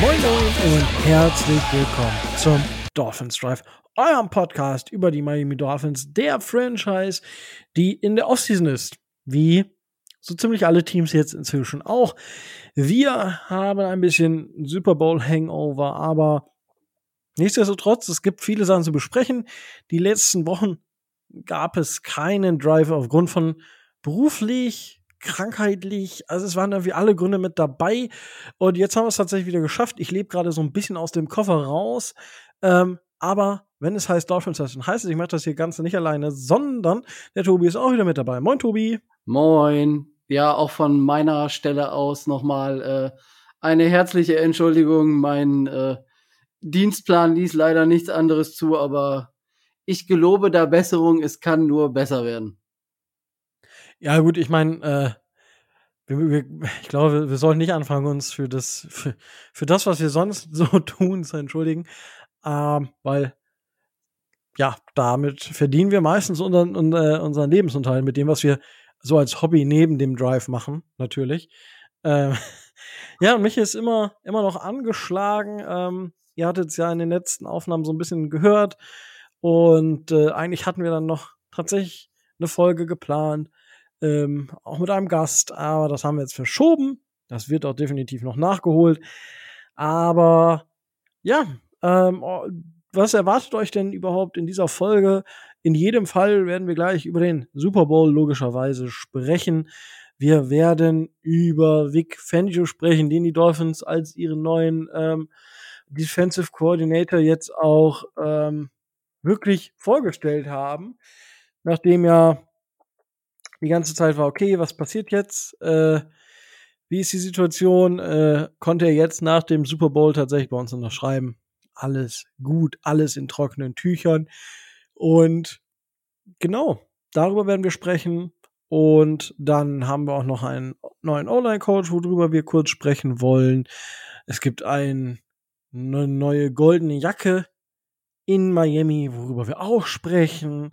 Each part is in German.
Moin Moin und herzlich willkommen zum Dolphins Drive, eurem Podcast über die Miami Dolphins, der Franchise, die in der Offseason ist. Wie so ziemlich alle Teams jetzt inzwischen auch. Wir haben ein bisschen Super Bowl Hangover, aber nichtsdestotrotz, es gibt viele Sachen zu besprechen. Die letzten Wochen gab es keinen Drive aufgrund von beruflich, krankheitlich, also es waren irgendwie alle Gründe mit dabei. Und jetzt haben wir es tatsächlich wieder geschafft. Ich lebe gerade so ein bisschen aus dem Koffer raus. Ähm, aber wenn es heißt Dolphins, dann heißt es, ich mache das hier ganz nicht alleine, sondern der Tobi ist auch wieder mit dabei. Moin, Tobi. Moin. Ja, auch von meiner Stelle aus nochmal äh, eine herzliche Entschuldigung. Mein äh, Dienstplan ließ leider nichts anderes zu, aber ich gelobe da Besserung. Es kann nur besser werden. Ja, gut, ich meine, äh, wir, wir, ich glaube, wir, sollten nicht anfangen, uns für das, für, für das, was wir sonst so tun, zu entschuldigen. Ähm, weil, ja, damit verdienen wir meistens unseren, unseren, unseren Lebensunterhalt mit dem, was wir so als Hobby neben dem Drive machen, natürlich. Ähm, ja, und mich ist immer, immer noch angeschlagen. Ähm, ihr hattet es ja in den letzten Aufnahmen so ein bisschen gehört. Und äh, eigentlich hatten wir dann noch tatsächlich eine Folge geplant, ähm, auch mit einem Gast, aber das haben wir jetzt verschoben. Das wird auch definitiv noch nachgeholt. Aber ja, ähm, oh, was erwartet euch denn überhaupt in dieser Folge? In jedem Fall werden wir gleich über den Super Bowl logischerweise sprechen. Wir werden über Vic Fangio sprechen, den die Dolphins als ihren neuen ähm, Defensive Coordinator jetzt auch ähm, wirklich vorgestellt haben, nachdem ja die ganze Zeit war, okay, was passiert jetzt? Äh, wie ist die Situation? Äh, konnte er jetzt nach dem Super Bowl tatsächlich bei uns unterschreiben? Alles gut, alles in trockenen Tüchern. Und genau, darüber werden wir sprechen. Und dann haben wir auch noch einen neuen Online-Coach, worüber wir kurz sprechen wollen. Es gibt ein, eine neue goldene Jacke in Miami, worüber wir auch sprechen.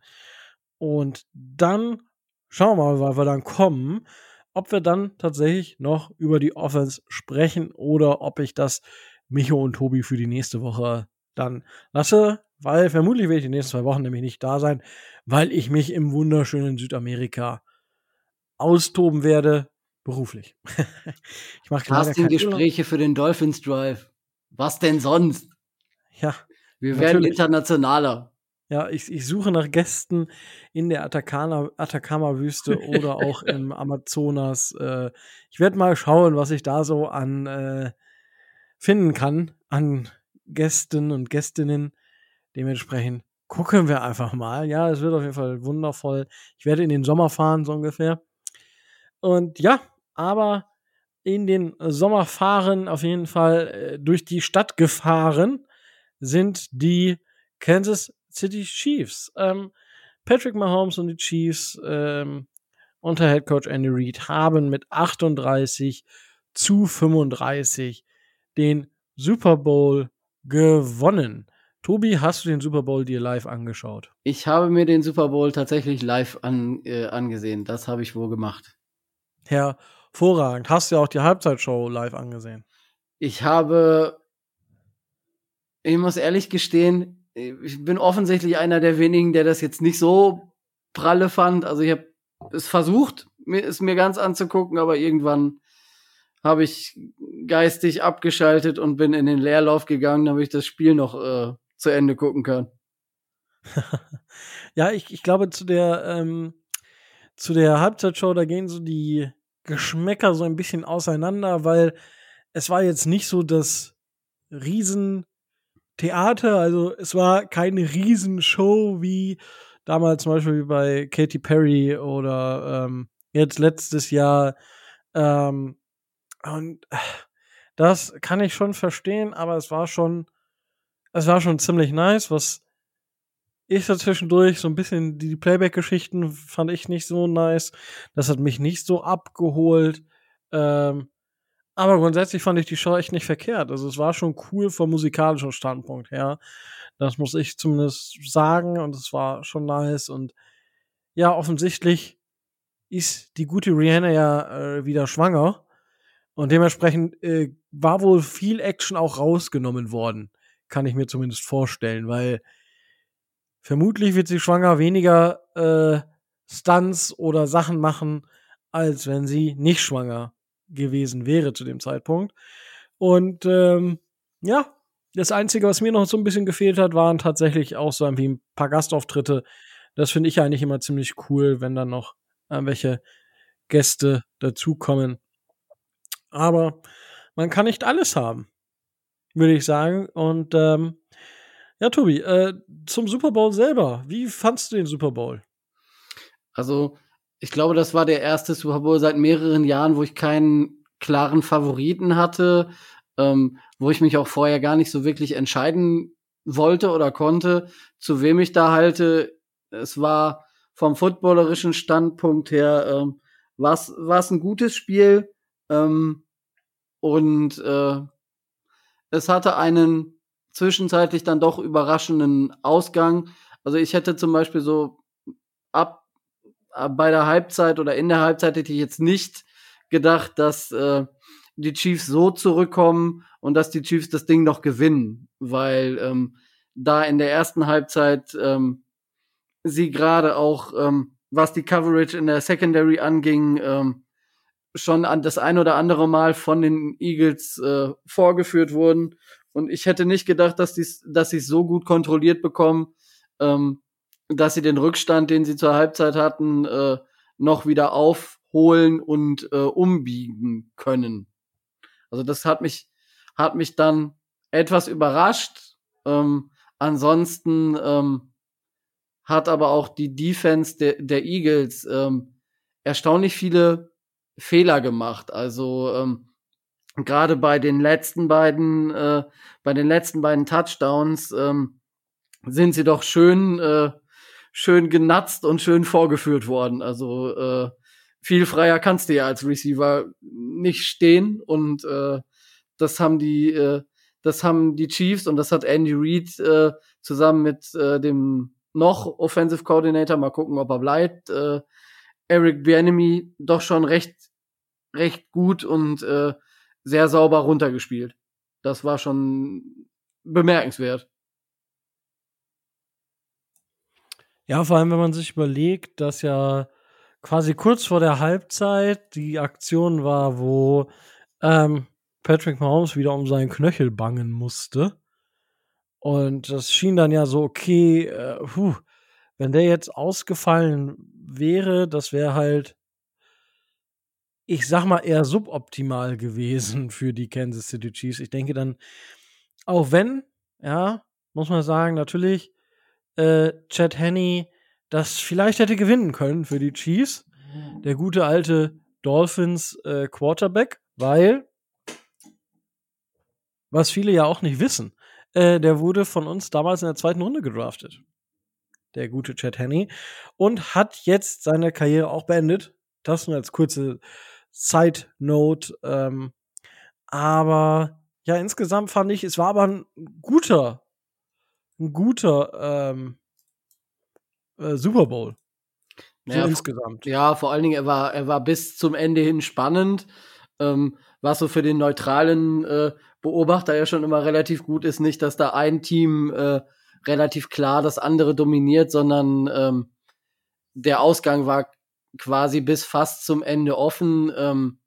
Und dann schauen wir mal, weil wir dann kommen, ob wir dann tatsächlich noch über die Offense sprechen oder ob ich das Micho und Tobi für die nächste Woche dann lasse, weil vermutlich werde ich die nächsten zwei Wochen nämlich nicht da sein, weil ich mich im wunderschönen Südamerika austoben werde, beruflich. ich mache Casting-Gespräche für den Dolphins Drive. Was denn sonst? Ja. Wir werden natürlich. internationaler. Ja, ich, ich suche nach Gästen in der Atacama-Wüste oder auch im Amazonas. Äh, ich werde mal schauen, was ich da so an äh, finden kann, an Gästen und Gästinnen. Dementsprechend gucken wir einfach mal. Ja, es wird auf jeden Fall wundervoll. Ich werde in den Sommer fahren, so ungefähr. Und ja, aber in den Sommerfahren auf jeden Fall äh, durch die Stadt gefahren sind die Kansas City Chiefs. Ähm, Patrick Mahomes und die Chiefs ähm, unter Head Coach Andy Reid haben mit 38 zu 35 den Super Bowl gewonnen. Tobi, hast du den Super Bowl dir live angeschaut? Ich habe mir den Super Bowl tatsächlich live an, äh, angesehen. Das habe ich wohl gemacht. Hervorragend. Hast du ja auch die Halbzeitshow live angesehen? Ich habe, ich muss ehrlich gestehen, ich bin offensichtlich einer der wenigen, der das jetzt nicht so pralle fand. Also ich habe es versucht, mir, es mir ganz anzugucken, aber irgendwann habe ich geistig abgeschaltet und bin in den Leerlauf gegangen, damit ich das Spiel noch äh, zu Ende gucken kann. ja, ich, ich glaube, zu der, ähm, zu der Halbzeitshow, da gehen so die Geschmäcker so ein bisschen auseinander, weil es war jetzt nicht so das riesen Theater. Also es war keine Riesenshow wie damals zum Beispiel bei Katy Perry oder ähm, jetzt letztes Jahr. Ähm, und das kann ich schon verstehen, aber es war schon, es war schon ziemlich nice, was ich so zwischendurch so ein bisschen die Playback-Geschichten fand ich nicht so nice. Das hat mich nicht so abgeholt. Ähm, Aber grundsätzlich fand ich die Show echt nicht verkehrt. Also es war schon cool vom musikalischen Standpunkt her. Das muss ich zumindest sagen. Und es war schon nice. Und ja, offensichtlich ist die gute Rihanna ja äh, wieder schwanger. Und dementsprechend äh, war wohl viel Action auch rausgenommen worden. Kann ich mir zumindest vorstellen, weil vermutlich wird sie schwanger weniger äh, Stunts oder Sachen machen, als wenn sie nicht schwanger gewesen wäre zu dem Zeitpunkt. Und ähm, ja, das Einzige, was mir noch so ein bisschen gefehlt hat, waren tatsächlich auch so ein paar Gastauftritte. Das finde ich eigentlich immer ziemlich cool, wenn dann noch irgendwelche Gäste dazukommen. Aber man kann nicht alles haben, würde ich sagen. Und ähm, ja, Tobi, äh, zum Super Bowl selber. Wie fandst du den Super Bowl? Also, ich glaube, das war der erste Super Bowl seit mehreren Jahren, wo ich keinen klaren Favoriten hatte, ähm, wo ich mich auch vorher gar nicht so wirklich entscheiden wollte oder konnte, zu wem ich da halte. Es war vom footballerischen Standpunkt her, ähm, war es ein gutes Spiel ähm, und äh, es hatte einen zwischenzeitlich dann doch überraschenden Ausgang. Also ich hätte zum Beispiel so ab äh, bei der Halbzeit oder in der Halbzeit hätte ich jetzt nicht gedacht, dass äh, die Chiefs so zurückkommen und dass die Chiefs das Ding noch gewinnen, weil ähm, da in der ersten Halbzeit ähm, sie gerade auch, ähm, was die Coverage in der Secondary anging, ähm, schon an das ein oder andere Mal von den Eagles äh, vorgeführt wurden. Und ich hätte nicht gedacht, dass sie dass sie so gut kontrolliert bekommen. Ähm, dass sie den Rückstand, den sie zur Halbzeit hatten, äh, noch wieder aufholen und äh, umbiegen können. Also das hat mich, hat mich dann etwas überrascht. Ähm, ansonsten ähm, hat aber auch die Defense der, der Eagles ähm, erstaunlich viele Fehler gemacht. Also ähm, gerade bei den letzten beiden, äh, bei den letzten beiden Touchdowns ähm, sind sie doch schön äh, schön genatzt und schön vorgeführt worden. Also äh, viel freier kannst du ja als Receiver nicht stehen und äh, das haben die äh, das haben die Chiefs und das hat Andy Reid äh, zusammen mit äh, dem noch Offensive Coordinator, mal gucken, ob er bleibt, äh, Eric Bienemy doch schon recht recht gut und äh, sehr sauber runtergespielt. Das war schon bemerkenswert. Ja, vor allem, wenn man sich überlegt, dass ja quasi kurz vor der Halbzeit die Aktion war, wo ähm, Patrick Mahomes wieder um seinen Knöchel bangen musste. Und das schien dann ja so, okay, äh, puh, wenn der jetzt ausgefallen wäre, das wäre halt, ich sag mal, eher suboptimal gewesen für die Kansas City Chiefs. Ich denke dann, auch wenn, ja, muss man sagen, natürlich, äh, Chad Henney das vielleicht hätte gewinnen können für die Chiefs. Der gute alte Dolphins äh, Quarterback, weil, was viele ja auch nicht wissen, äh, der wurde von uns damals in der zweiten Runde gedraftet. Der gute Chad Henney. Und hat jetzt seine Karriere auch beendet. Das nur als kurze Side Note. Ähm, aber ja, insgesamt fand ich, es war aber ein guter ein guter ähm, äh, Super Bowl. So ja, insgesamt. Ja, vor allen Dingen, er war, er war bis zum Ende hin spannend. Ähm, was so für den neutralen äh, Beobachter ja schon immer relativ gut ist, nicht, dass da ein Team äh, relativ klar das andere dominiert, sondern ähm, der Ausgang war quasi bis fast zum Ende offen. Ähm,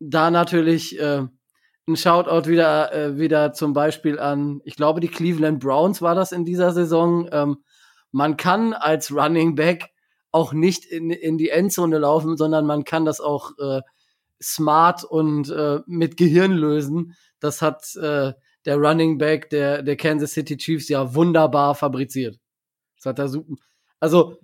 da natürlich äh, ein Shoutout wieder, äh, wieder zum Beispiel an, ich glaube, die Cleveland Browns war das in dieser Saison. Ähm, man kann als Running Back auch nicht in, in die Endzone laufen, sondern man kann das auch äh, smart und äh, mit Gehirn lösen. Das hat äh, der Running Back der, der Kansas City Chiefs ja wunderbar fabriziert. Das hat er super. Also,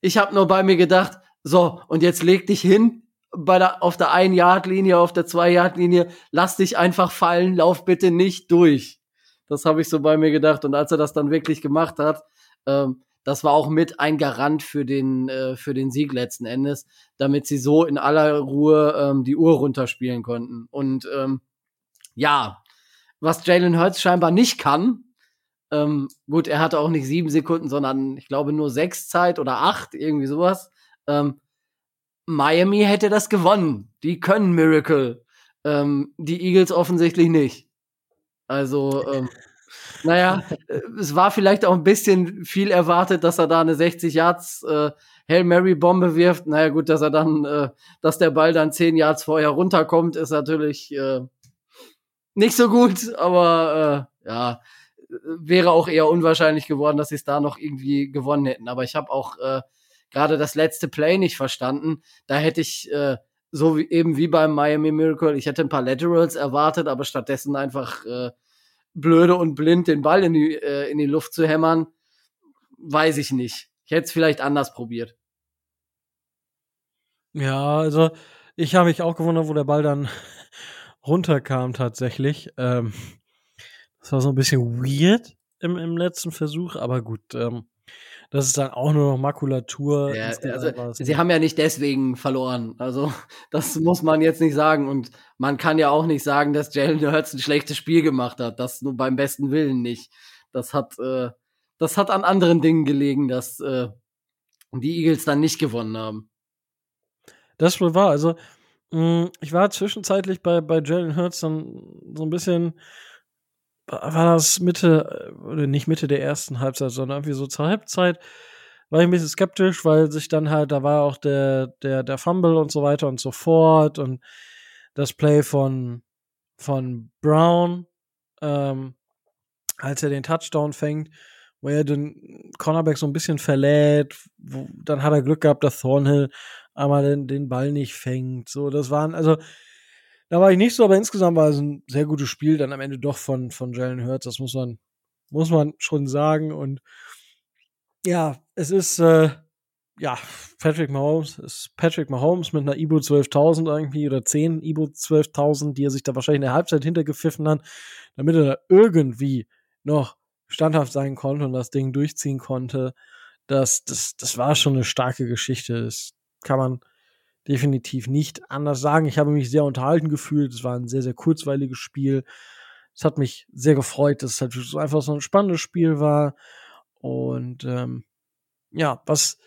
ich habe nur bei mir gedacht, so, und jetzt leg dich hin, bei der, auf der ein Yard Linie, auf der zwei Yard Linie, lass dich einfach fallen, lauf bitte nicht durch. Das habe ich so bei mir gedacht. Und als er das dann wirklich gemacht hat, ähm, das war auch mit ein Garant für den, äh, für den Sieg letzten Endes, damit sie so in aller Ruhe ähm, die Uhr runterspielen konnten. Und ähm, ja, was Jalen Hurts scheinbar nicht kann, ähm, gut, er hatte auch nicht sieben Sekunden, sondern ich glaube nur sechs Zeit oder acht, irgendwie sowas. Ähm, Miami hätte das gewonnen. Die können Miracle. Ähm, die Eagles offensichtlich nicht. Also, ähm, naja, äh, es war vielleicht auch ein bisschen viel erwartet, dass er da eine 60 Yards äh, Hail Mary Bombe wirft. Naja, gut, dass er dann, äh, dass der Ball dann 10 Yards vorher runterkommt, ist natürlich äh, nicht so gut, aber äh, ja, wäre auch eher unwahrscheinlich geworden, dass sie es da noch irgendwie gewonnen hätten. Aber ich habe auch äh, gerade das letzte Play nicht verstanden. Da hätte ich äh, so wie eben wie beim Miami Miracle, ich hätte ein paar Laterals erwartet, aber stattdessen einfach äh, blöde und blind den Ball in die, äh, in die Luft zu hämmern, weiß ich nicht. Ich hätte es vielleicht anders probiert. Ja, also ich habe mich auch gewundert, wo der Ball dann runterkam tatsächlich. Ähm, das war so ein bisschen weird im, im letzten Versuch, aber gut, ähm, das ist dann auch nur noch Makulatur. Ja, also, sie haben ja nicht deswegen verloren. Also, das muss man jetzt nicht sagen. Und man kann ja auch nicht sagen, dass Jalen Hurts ein schlechtes Spiel gemacht hat. Das nur beim besten Willen nicht. Das hat, äh, das hat an anderen Dingen gelegen, dass äh, die Eagles dann nicht gewonnen haben. Das wohl war. Also, mh, mm, ich war zwischenzeitlich bei, bei Jalen Hurts dann so ein bisschen war das Mitte, äh, oder nicht Mitte der ersten Halbzeit, sondern irgendwie so zur Halbzeit, war ich ein bisschen skeptisch, weil sich dann halt, da war auch der, der, der Fumble und so weiter und so fort und das Play von, von Brown, ähm, als er den Touchdown fängt, wo er den Cornerback so ein bisschen verlädt, wo, dann hat er Glück gehabt, dass Thornhill einmal den, den Ball nicht fängt. So, das waren, also da war ich nicht so, aber insgesamt war es ein sehr gutes Spiel dann am Ende doch von, von Jalen Hurts. Das muss man, muss man schon sagen. Und ja, es ist, äh, ja, Patrick Mahomes ist Patrick Mahomes mit einer Ibo 12.000 irgendwie oder 10 Ibo 12.000, die er sich da wahrscheinlich in der Halbzeit hintergepfiffen hat, damit er da irgendwie noch standhaft sein konnte und das Ding durchziehen konnte. Das, das, das war schon eine starke Geschichte. Das kann man, definitiv nicht anders sagen. Ich habe mich sehr unterhalten gefühlt. Es war ein sehr, sehr kurzweiliges Spiel. Es hat mich sehr gefreut, dass es halt einfach so ein spannendes Spiel war. Und ähm, ja, was,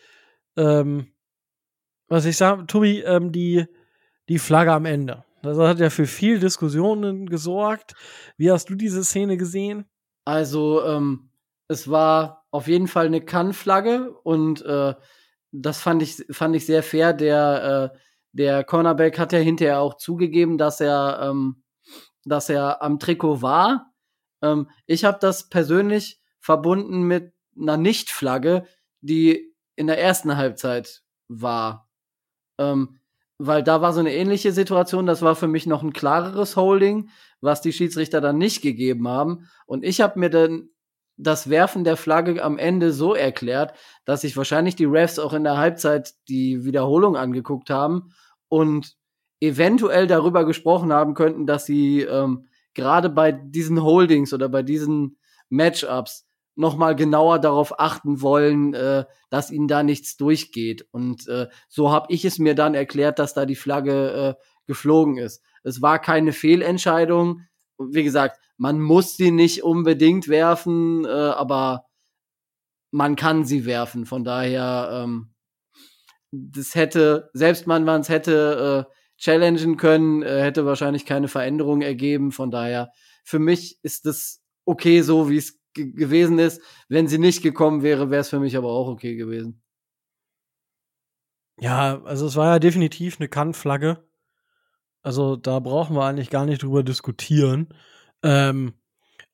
ähm, was ich sage, Tobi, ähm, die, die Flagge am Ende. Das hat ja für viel Diskussionen gesorgt. Wie hast du diese Szene gesehen? Also, ähm, es war auf jeden Fall eine Kann-Flagge und äh, das fand ich, fand ich sehr fair. Der, äh, der Cornerback hat ja hinterher auch zugegeben, dass er, ähm, dass er am Trikot war. Ähm, ich habe das persönlich verbunden mit einer Nicht-Flagge, die in der ersten Halbzeit war. Ähm, weil da war so eine ähnliche Situation, das war für mich noch ein klareres Holding, was die Schiedsrichter dann nicht gegeben haben. Und ich habe mir dann das Werfen der Flagge am Ende so erklärt, dass sich wahrscheinlich die Refs auch in der Halbzeit die Wiederholung angeguckt haben und eventuell darüber gesprochen haben könnten, dass sie ähm, gerade bei diesen Holdings oder bei diesen Matchups noch mal genauer darauf achten wollen, äh, dass ihnen da nichts durchgeht. Und äh, so habe ich es mir dann erklärt, dass da die Flagge äh, geflogen ist. Es war keine Fehlentscheidung. Wie gesagt, man muss sie nicht unbedingt werfen, äh, aber man kann sie werfen. Von daher, ähm, das hätte, selbst man man es hätte äh, challengen können, äh, hätte wahrscheinlich keine Veränderung ergeben. Von daher, für mich ist das okay so, wie es gewesen ist. Wenn sie nicht gekommen wäre, wäre es für mich aber auch okay gewesen. Ja, also es war ja definitiv eine Kantflagge. Also da brauchen wir eigentlich gar nicht drüber diskutieren. Ähm,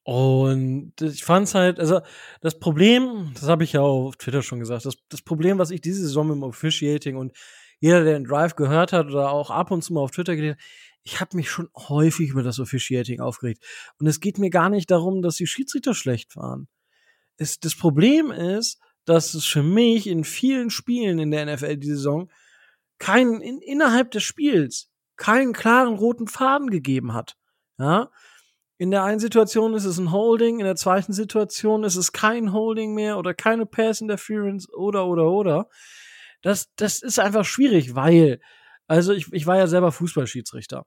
und ich fand es halt, also das Problem, das habe ich ja auf Twitter schon gesagt, das, das Problem, was ich diese Saison mit dem Officiating und jeder, der den Drive gehört hat oder auch ab und zu mal auf Twitter gelesen ich habe mich schon häufig über das Officiating aufgeregt. Und es geht mir gar nicht darum, dass die Schiedsrichter schlecht waren. Es, das Problem ist, dass es für mich in vielen Spielen in der NFL die Saison keinen, in, innerhalb des Spiels keinen klaren roten Faden gegeben hat. Ja, In der einen Situation ist es ein Holding, in der zweiten Situation ist es kein Holding mehr oder keine Pass Interference oder oder oder. Das, das ist einfach schwierig, weil, also ich, ich war ja selber Fußballschiedsrichter.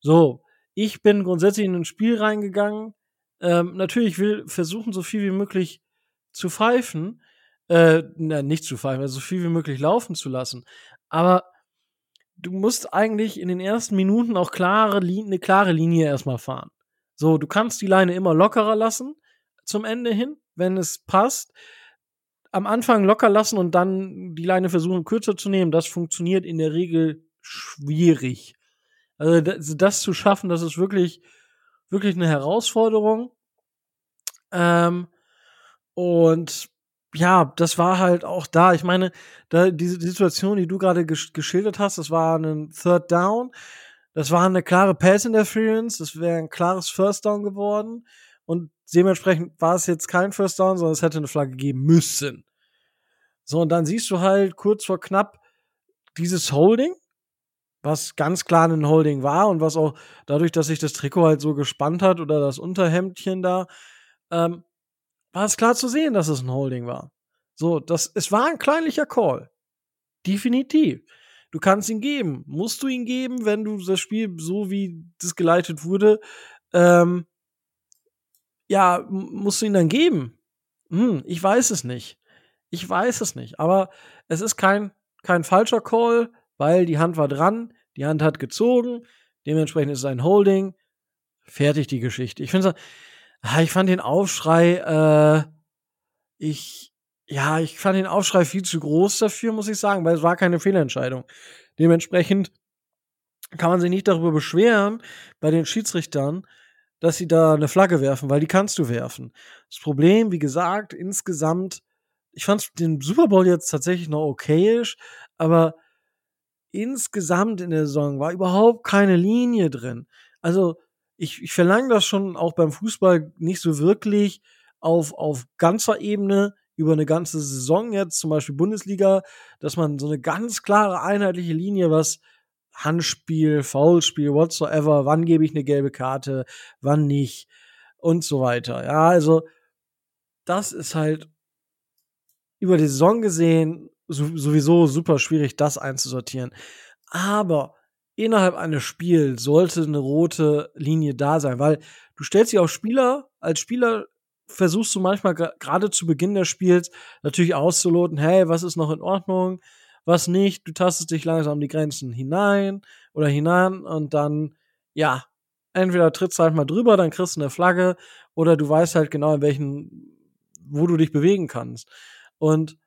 So, ich bin grundsätzlich in ein Spiel reingegangen. Ähm, natürlich will versuchen, so viel wie möglich zu pfeifen, äh, na, nicht zu pfeifen, also so viel wie möglich laufen zu lassen. Aber du musst eigentlich in den ersten Minuten auch klare, eine klare Linie erstmal fahren. So, du kannst die Leine immer lockerer lassen zum Ende hin, wenn es passt. Am Anfang locker lassen und dann die Leine versuchen kürzer zu nehmen, das funktioniert in der Regel schwierig. Also das, das zu schaffen, das ist wirklich, wirklich eine Herausforderung. Ähm, und ja, das war halt auch da. Ich meine, da, diese Situation, die du gerade gesch geschildert hast, das war ein Third Down. Das war eine klare Pass Interference. Das wäre ein klares First Down geworden. Und dementsprechend war es jetzt kein First Down, sondern es hätte eine Flagge geben müssen. So, und dann siehst du halt kurz vor knapp dieses Holding, was ganz klar ein Holding war und was auch dadurch, dass sich das Trikot halt so gespannt hat oder das Unterhemdchen da, ähm, war es klar zu sehen, dass es ein Holding war. So, das, es war ein kleinlicher Call. Definitiv. Du kannst ihn geben. Musst du ihn geben, wenn du das Spiel so wie das geleitet wurde, ähm, ja, musst du ihn dann geben? Hm, ich weiß es nicht. Ich weiß es nicht. Aber es ist kein, kein falscher Call, weil die Hand war dran, die Hand hat gezogen, dementsprechend ist es ein Holding. Fertig die Geschichte. Ich finde Ah, ich fand den Aufschrei, äh, ich, ja, ich fand den Aufschrei viel zu groß dafür, muss ich sagen, weil es war keine Fehlentscheidung. Dementsprechend kann man sich nicht darüber beschweren bei den Schiedsrichtern, dass sie da eine Flagge werfen, weil die kannst du werfen. Das Problem, wie gesagt, insgesamt, ich fand den Super Bowl jetzt tatsächlich noch okayisch, aber insgesamt in der Saison war überhaupt keine Linie drin. Also, ich, ich verlange das schon auch beim Fußball nicht so wirklich auf, auf ganzer Ebene über eine ganze Saison jetzt, zum Beispiel Bundesliga, dass man so eine ganz klare, einheitliche Linie, was Handspiel, Foulspiel, whatsoever, wann gebe ich eine gelbe Karte, wann nicht und so weiter. Ja, also das ist halt über die Saison gesehen sowieso super schwierig, das einzusortieren. Aber innerhalb eines Spiels sollte eine rote Linie da sein, weil du stellst dich auf Spieler, als Spieler versuchst du manchmal gerade zu Beginn des Spiels natürlich auszuloten, hey, was ist noch in Ordnung, was nicht, du tastest dich langsam die Grenzen hinein oder hinein und dann, ja, entweder trittst du halt mal drüber, dann kriegst du eine Flagge oder du weißt halt genau, in welchen, wo du dich bewegen kannst. Und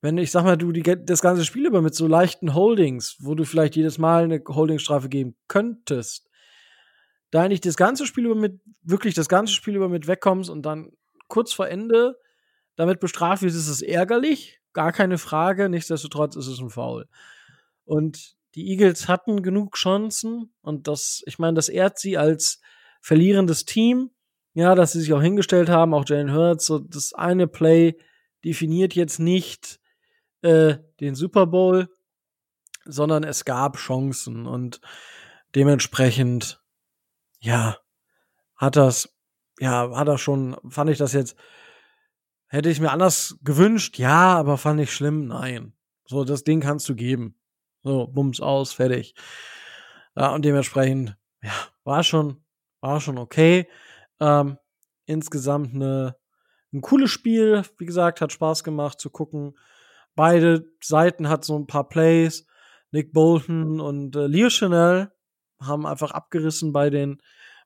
wenn ich sag mal, du die, das ganze Spiel über mit so leichten Holdings, wo du vielleicht jedes Mal eine Holdingstrafe geben könntest, da eigentlich das ganze Spiel über mit, wirklich das ganze Spiel über mit wegkommst und dann kurz vor Ende damit bestraft wirst, ist es ärgerlich, gar keine Frage, nichtsdestotrotz ist es ein Foul. Und die Eagles hatten genug Chancen und das, ich meine, das ehrt sie als verlierendes Team, ja, dass sie sich auch hingestellt haben, auch Jalen Hurts, so das eine Play definiert jetzt nicht, äh, den Super Bowl, sondern es gab Chancen und dementsprechend, ja, hat das, ja, hat das schon, fand ich das jetzt, hätte ich mir anders gewünscht, ja, aber fand ich schlimm, nein. So, das Ding kannst du geben. So, bums aus, fertig. Ja, und dementsprechend, ja, war schon, war schon okay. Ähm, insgesamt eine, ein cooles Spiel, wie gesagt, hat Spaß gemacht zu gucken. Beide Seiten hat so ein paar Plays. Nick Bolton und äh, Leo Chanel haben einfach abgerissen bei den,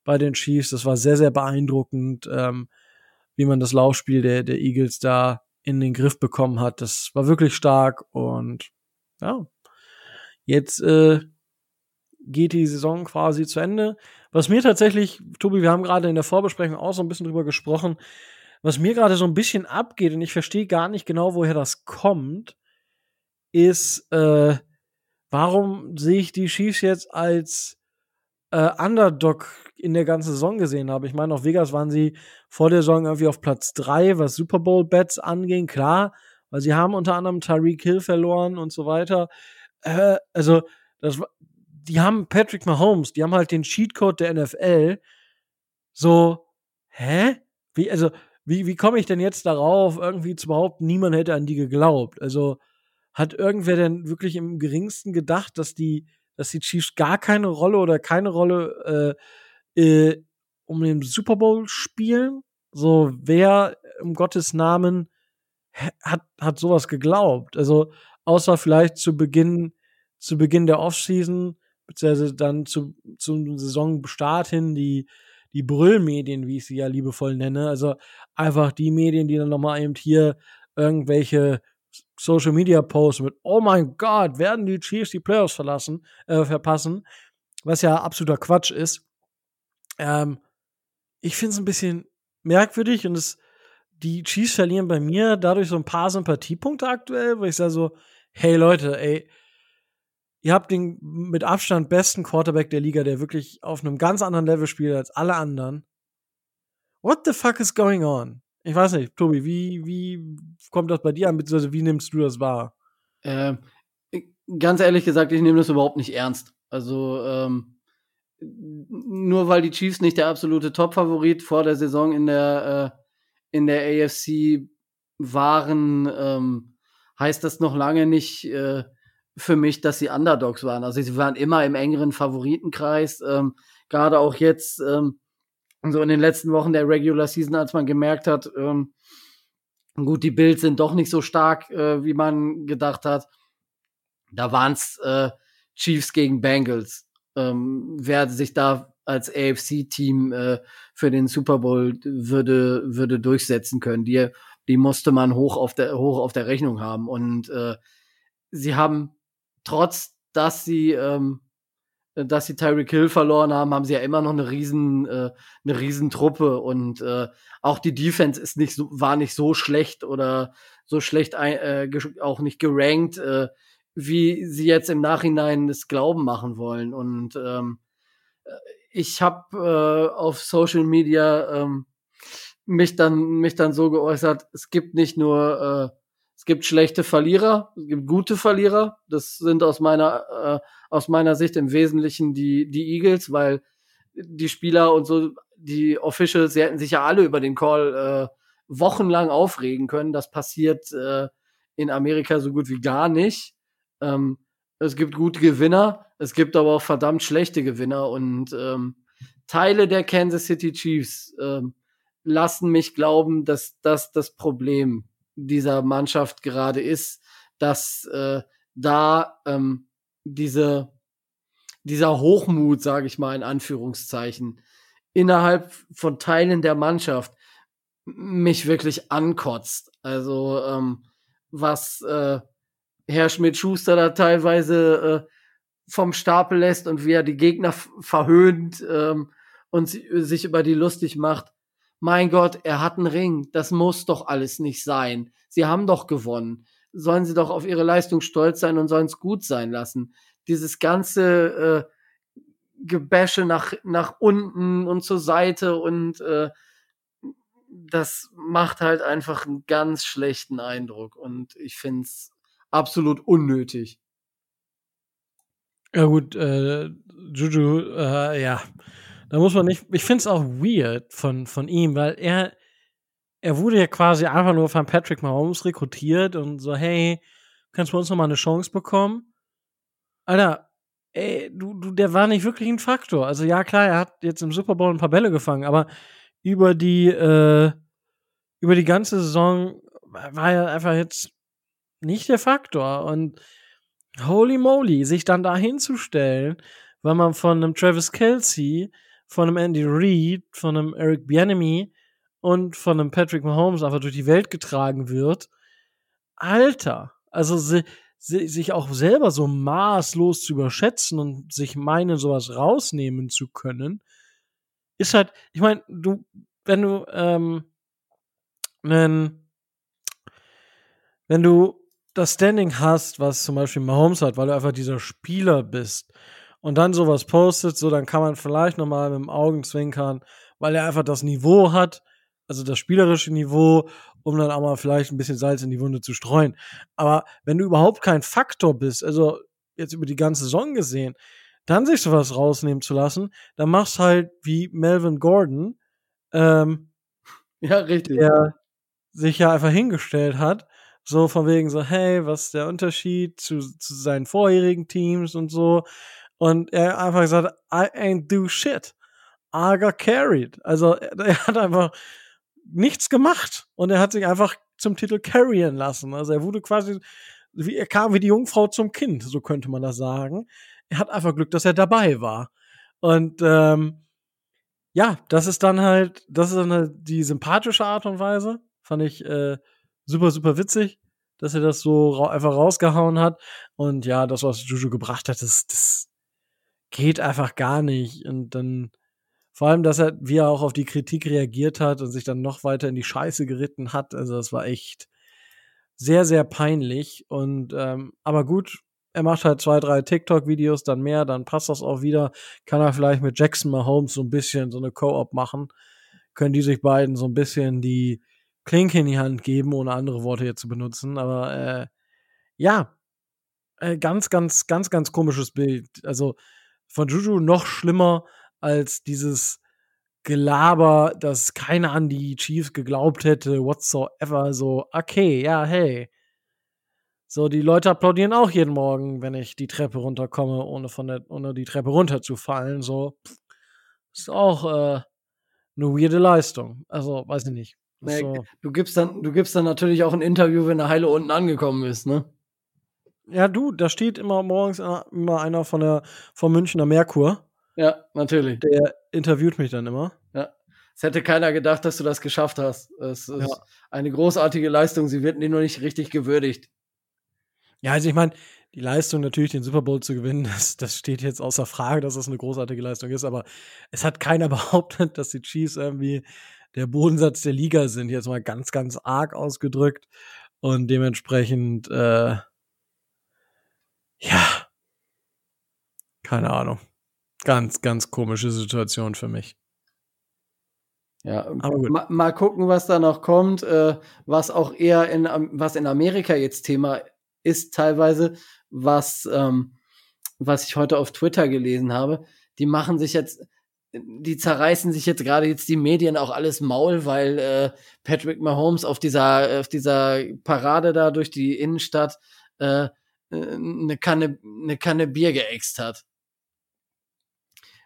bei den Chiefs. Das war sehr, sehr beeindruckend, ähm, wie man das Laufspiel der, der Eagles da in den Griff bekommen hat. Das war wirklich stark und ja, jetzt äh, geht die Saison quasi zu Ende. Was mir tatsächlich, Tobi, wir haben gerade in der Vorbesprechung auch so ein bisschen drüber gesprochen, was mir gerade so ein bisschen abgeht, und ich verstehe gar nicht genau, woher das kommt, ist, äh, warum sehe ich die Chiefs jetzt als äh, Underdog in der ganzen Saison gesehen habe. Ich meine, auf Vegas waren sie vor der Saison irgendwie auf Platz drei, was Super Bowl Bets anging, klar, weil sie haben unter anderem Tyreek Hill verloren und so weiter. Äh, also, das, die haben Patrick Mahomes, die haben halt den Cheatcode der NFL So, hä? Wie, also, wie, wie komme ich denn jetzt darauf, irgendwie zu behaupten, niemand hätte an die geglaubt? Also, hat irgendwer denn wirklich im geringsten gedacht, dass die, dass die Chiefs gar keine Rolle oder keine Rolle äh, äh, um den Super Bowl spielen? So, wer um Gottes Namen hat, hat sowas geglaubt? Also, außer vielleicht zu Beginn, zu Beginn der Offseason, beziehungsweise dann zu, zum Saisonstart hin die, die Brüllmedien, wie ich sie ja liebevoll nenne. Also einfach die Medien, die dann nochmal eben hier irgendwelche Social Media Posts mit, oh mein Gott, werden die Chiefs die Playoffs verlassen, äh, verpassen, was ja absoluter Quatsch ist. Ähm, ich finde es ein bisschen merkwürdig und es, die Chiefs verlieren bei mir dadurch so ein paar Sympathiepunkte aktuell, wo ich sage so, hey Leute, ey, ihr habt den mit Abstand besten Quarterback der Liga, der wirklich auf einem ganz anderen Level spielt als alle anderen. What the fuck is going on? Ich weiß nicht, Tobi, wie, wie kommt das bei dir an, beziehungsweise wie nimmst du das wahr? Ähm, ganz ehrlich gesagt, ich nehme das überhaupt nicht ernst. Also, ähm, nur weil die Chiefs nicht der absolute Top-Favorit vor der Saison in der, äh, in der AFC waren, ähm, heißt das noch lange nicht äh, für mich, dass sie Underdogs waren. Also sie waren immer im engeren Favoritenkreis, ähm, gerade auch jetzt ähm, so in den letzten Wochen der Regular Season, als man gemerkt hat, ähm, gut, die Bills sind doch nicht so stark, äh, wie man gedacht hat. Da waren es äh, Chiefs gegen Bengals. Ähm, wer sich da als AFC-Team äh, für den Super Bowl würde, würde durchsetzen können. Die, die musste man hoch auf der, hoch auf der Rechnung haben. Und äh, sie haben, trotz dass sie ähm, dass sie Tyreek Hill verloren haben, haben sie ja immer noch eine riesen, äh, eine riesen Truppe und äh, auch die Defense ist nicht so, war nicht so schlecht oder so schlecht äh, auch nicht gerankt, äh, wie sie jetzt im Nachhinein das Glauben machen wollen. Und ähm, äh, ich habe äh, auf Social Media ähm, mich dann mich dann so geäußert: Es gibt nicht nur äh, es gibt schlechte Verlierer, es gibt gute Verlierer. Das sind aus meiner, äh, aus meiner Sicht im Wesentlichen die, die Eagles, weil die Spieler und so, die Officials, sie hätten sich ja alle über den Call äh, wochenlang aufregen können. Das passiert äh, in Amerika so gut wie gar nicht. Ähm, es gibt gute Gewinner, es gibt aber auch verdammt schlechte Gewinner und ähm, Teile der Kansas City Chiefs ähm, lassen mich glauben, dass das das Problem dieser Mannschaft gerade ist, dass äh, da ähm, diese dieser Hochmut, sage ich mal in Anführungszeichen, innerhalb von Teilen der Mannschaft mich wirklich ankotzt. Also ähm, was äh, Herr Schmidt-Schuster da teilweise äh, vom Stapel lässt und wie er die Gegner verhöhnt ähm, und sich über die lustig macht, mein Gott, er hat einen Ring, das muss doch alles nicht sein. Sie haben doch gewonnen. Sollen sie doch auf ihre Leistung stolz sein und sollen es gut sein lassen. Dieses ganze äh, Gebäsche nach, nach unten und zur Seite und äh, das macht halt einfach einen ganz schlechten Eindruck und ich finde es absolut unnötig. Ja gut, äh, Juju, äh, ja, da muss man nicht. Ich finde es auch weird von, von ihm, weil er, er wurde ja quasi einfach nur von Patrick Mahomes rekrutiert und so, hey, kannst du uns noch mal eine Chance bekommen? Alter, ey, du, du, der war nicht wirklich ein Faktor. Also ja, klar, er hat jetzt im Super Bowl ein paar Bälle gefangen, aber über die, äh, über die ganze Saison war er einfach jetzt nicht der Faktor. Und holy moly, sich dann da hinzustellen, weil man von einem Travis Kelsey von einem Andy Reid, von einem Eric Bieniemy und von einem Patrick Mahomes einfach durch die Welt getragen wird. Alter, also si si sich auch selber so maßlos zu überschätzen und sich meinen, sowas rausnehmen zu können, ist halt, ich meine, du, wenn du, ähm, wenn, wenn du das Standing hast, was zum Beispiel Mahomes hat, weil du einfach dieser Spieler bist und dann sowas postet, so dann kann man vielleicht nochmal mit dem Augenzwinkern, weil er einfach das Niveau hat, also das spielerische Niveau, um dann auch mal vielleicht ein bisschen Salz in die Wunde zu streuen. Aber wenn du überhaupt kein Faktor bist, also jetzt über die ganze Saison gesehen, dann sich sowas rausnehmen zu lassen, dann machst halt wie Melvin Gordon, ähm, Ja, richtig. der sich ja einfach hingestellt hat, so von wegen so, hey, was ist der Unterschied zu, zu seinen vorherigen Teams und so. Und er einfach gesagt, I ain't do shit. I got carried. Also er, er hat einfach nichts gemacht und er hat sich einfach zum Titel carryen lassen. Also er wurde quasi, wie, er kam wie die Jungfrau zum Kind, so könnte man das sagen. Er hat einfach Glück, dass er dabei war. Und ähm, ja, das ist dann halt, das ist dann halt die sympathische Art und Weise. Fand ich äh, super, super witzig, dass er das so ra einfach rausgehauen hat. Und ja, das, was Juju gebracht hat, das, das geht einfach gar nicht. Und dann, vor allem, dass er, wie er auch auf die Kritik reagiert hat und sich dann noch weiter in die Scheiße geritten hat. Also, das war echt sehr, sehr peinlich. Und, ähm, aber gut, er macht halt zwei, drei TikTok-Videos, dann mehr, dann passt das auch wieder. Kann er vielleicht mit Jackson Mahomes so ein bisschen so eine Co-op machen. Können die sich beiden so ein bisschen die Klinke in die Hand geben, ohne andere Worte jetzt zu benutzen. Aber äh, ja, äh, ganz, ganz, ganz, ganz komisches Bild. Also von Juju noch schlimmer als dieses Gelaber, dass keiner an die Chiefs geglaubt hätte, whatsoever. So, okay, ja, hey. So, die Leute applaudieren auch jeden Morgen, wenn ich die Treppe runterkomme, ohne von der, ohne die Treppe runterzufallen. So, ist auch äh, eine weirde Leistung. Also, weiß ich nicht. Nee, so. du, gibst dann, du gibst dann natürlich auch ein Interview, wenn der Heile unten angekommen ist, ne? Ja, du, da steht immer morgens äh, immer einer von der vom Münchner Merkur, Ja, natürlich. der interviewt mich dann immer. Es hätte keiner gedacht, dass du das geschafft hast. Es ist Ja. eine großartige Leistung. Sie wird nur nicht richtig gewürdigt. Ja, also ich meine, die Leistung natürlich, den Super Bowl zu gewinnen, das, das steht jetzt außer Frage, dass das eine großartige Leistung ist, aber es hat keiner behauptet, dass die Chiefs irgendwie der Bodensatz der Liga sind, jetzt mal ganz, ganz arg ausgedrückt. Und dementsprechend, äh, ja, keine Ahnung. Ganz, ganz komische Situation für mich. Ja, Aber gut. ma, mal gucken, was da noch kommt, äh, was auch eher in, was in Amerika jetzt Thema ist, teilweise, was, ähm, was ich heute auf Twitter gelesen habe. Die machen sich jetzt, die zerreißen sich jetzt gerade jetzt die Medien auch alles Maul, weil äh, Patrick Mahomes auf dieser, auf dieser Parade da durch die Innenstadt äh, eine Kanne, eine Kanne Bier geäxt hat.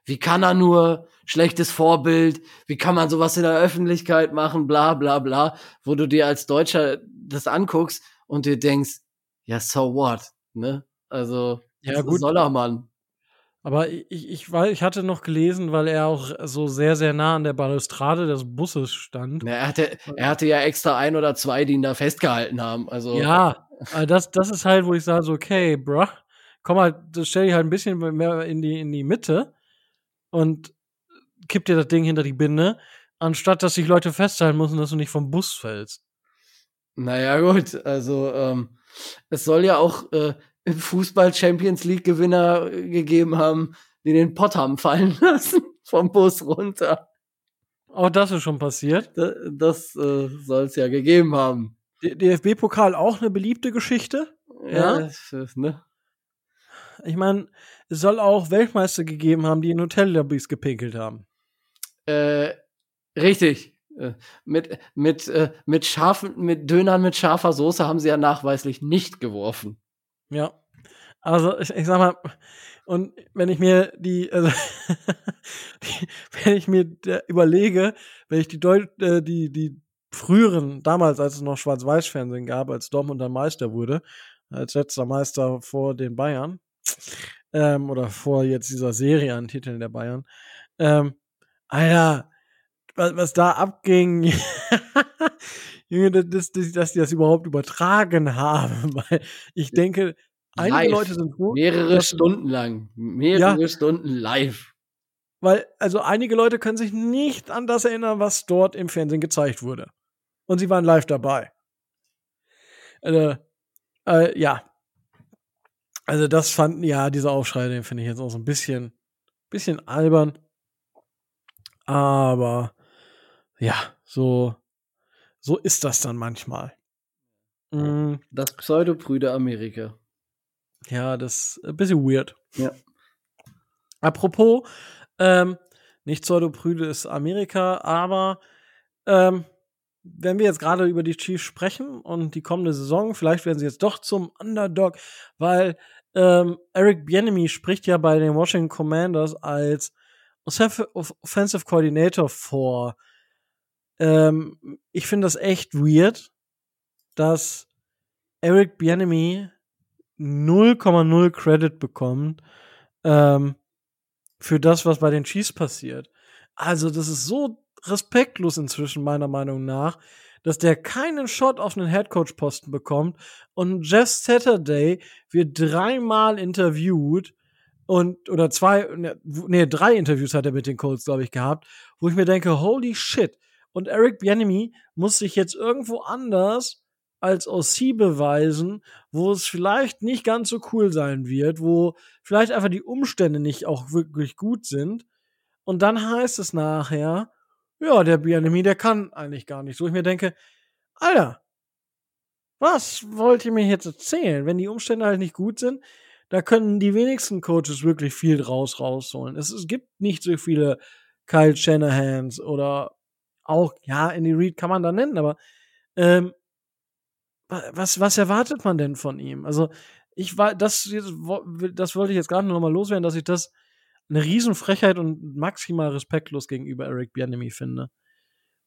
Wie kann er nur? Schlechtes Vorbild. Wie kann man sowas in der Öffentlichkeit machen? Bla, bla, bla. Wo du dir als Deutscher das anguckst und dir denkst, ja, so what? Ne? Also, Ja, gut. soll er, Mann? Aber ich, ich, weil ich hatte noch gelesen, weil er auch so sehr, sehr nah an der Balustrade des Busses stand. Na, er, hatte, er hatte ja extra ein oder zwei, die ihn da festgehalten haben. Also, Ja, also das, das ist halt, wo ich sage, so, okay, bruh, komm halt, das stell dich halt ein bisschen mehr in die, in die Mitte und kipp dir das Ding hinter die Binde, anstatt dass sich Leute festhalten müssen, dass du nicht vom Bus fällst. Naja, gut, also ähm, es soll ja auch äh, im Fußball Champions League Gewinner äh, gegeben haben, die den Pott haben fallen lassen vom Bus runter. Auch das ist schon passiert. Da- Das äh, soll es ja gegeben haben. DFB-Pokal auch eine beliebte Geschichte. Ja? das ist, ne? Ich meine, es soll auch Weltmeister gegeben haben, die in Hotellobbys gepinkelt haben. Äh, richtig. Äh, mit mit äh, mit scharfen mit Dönern mit scharfer Soße haben sie ja nachweislich nicht geworfen. Ja. Also, ich, ich sag mal, und wenn ich mir die, also, die wenn ich mir überlege, wenn ich die, Deu äh, die, die früheren, damals, als es noch Schwarz-Weiß-Fernsehen gab, als Dortmund dann Meister wurde, als letzter Meister vor den Bayern, ähm, oder vor jetzt dieser Serie an Titeln der Bayern, ähm, Alter, was, was da abging, Junge, dass, dass, dass die das überhaupt übertragen haben, weil ich denke, einige Live. Leute sind so, Mehrere Stunden lang. Mehrere Ja. Stunden live. weil, also einige Leute können sich nicht an das erinnern, was dort im Fernsehen gezeigt wurde. Und sie waren live dabei. Also, äh, ja. Also das fanden, ja, dieser Aufschrei, den finde ich jetzt auch so ein bisschen, bisschen albern. Aber, ja, so, so ist das dann manchmal. Mm, Das Pseudobrüder Amerika. Ja, das ist ein bisschen weird. Ja. Apropos, ähm, nicht pseudoprüde ist Amerika, aber ähm, wenn wir jetzt gerade über die Chiefs sprechen und die kommende Saison, vielleicht werden sie jetzt doch zum Underdog, weil ähm, Eric Bienemy spricht ja bei den Washington Commanders als Offensive Coordinator vor. Ähm, ich finde das echt weird, dass Eric Bienemy 0,0 Credit bekommt ähm, für das, was bei den Chiefs passiert. Also, das ist so respektlos inzwischen, meiner Meinung nach, dass der keinen Shot auf einen Headcoach-Posten bekommt und Jeff Saturday wird dreimal interviewt und oder zwei, ne, nee, drei Interviews hat er mit den Colts, glaube ich, gehabt, wo ich mir denke, holy shit. Und Eric Bienemy muss sich jetzt irgendwo anders als OC beweisen, wo es vielleicht nicht ganz so cool sein wird, wo vielleicht einfach die Umstände nicht auch wirklich gut sind. Und dann heißt es nachher, ja, der Bianemi, der kann eigentlich gar nicht. So ich mir denke, Alter, was wollt ihr mir jetzt erzählen? Wenn die Umstände halt nicht gut sind, da können die wenigsten Coaches wirklich viel draus rausholen. Es, es gibt nicht so viele Kyle Shanahans oder auch, ja, Andy Reid kann man da nennen, aber ähm, was, was erwartet man denn von ihm? Also, ich war, das, das wollte ich jetzt gerade noch mal loswerden, dass ich das eine Riesenfrechheit und maximal respektlos gegenüber Eric Bianemi finde.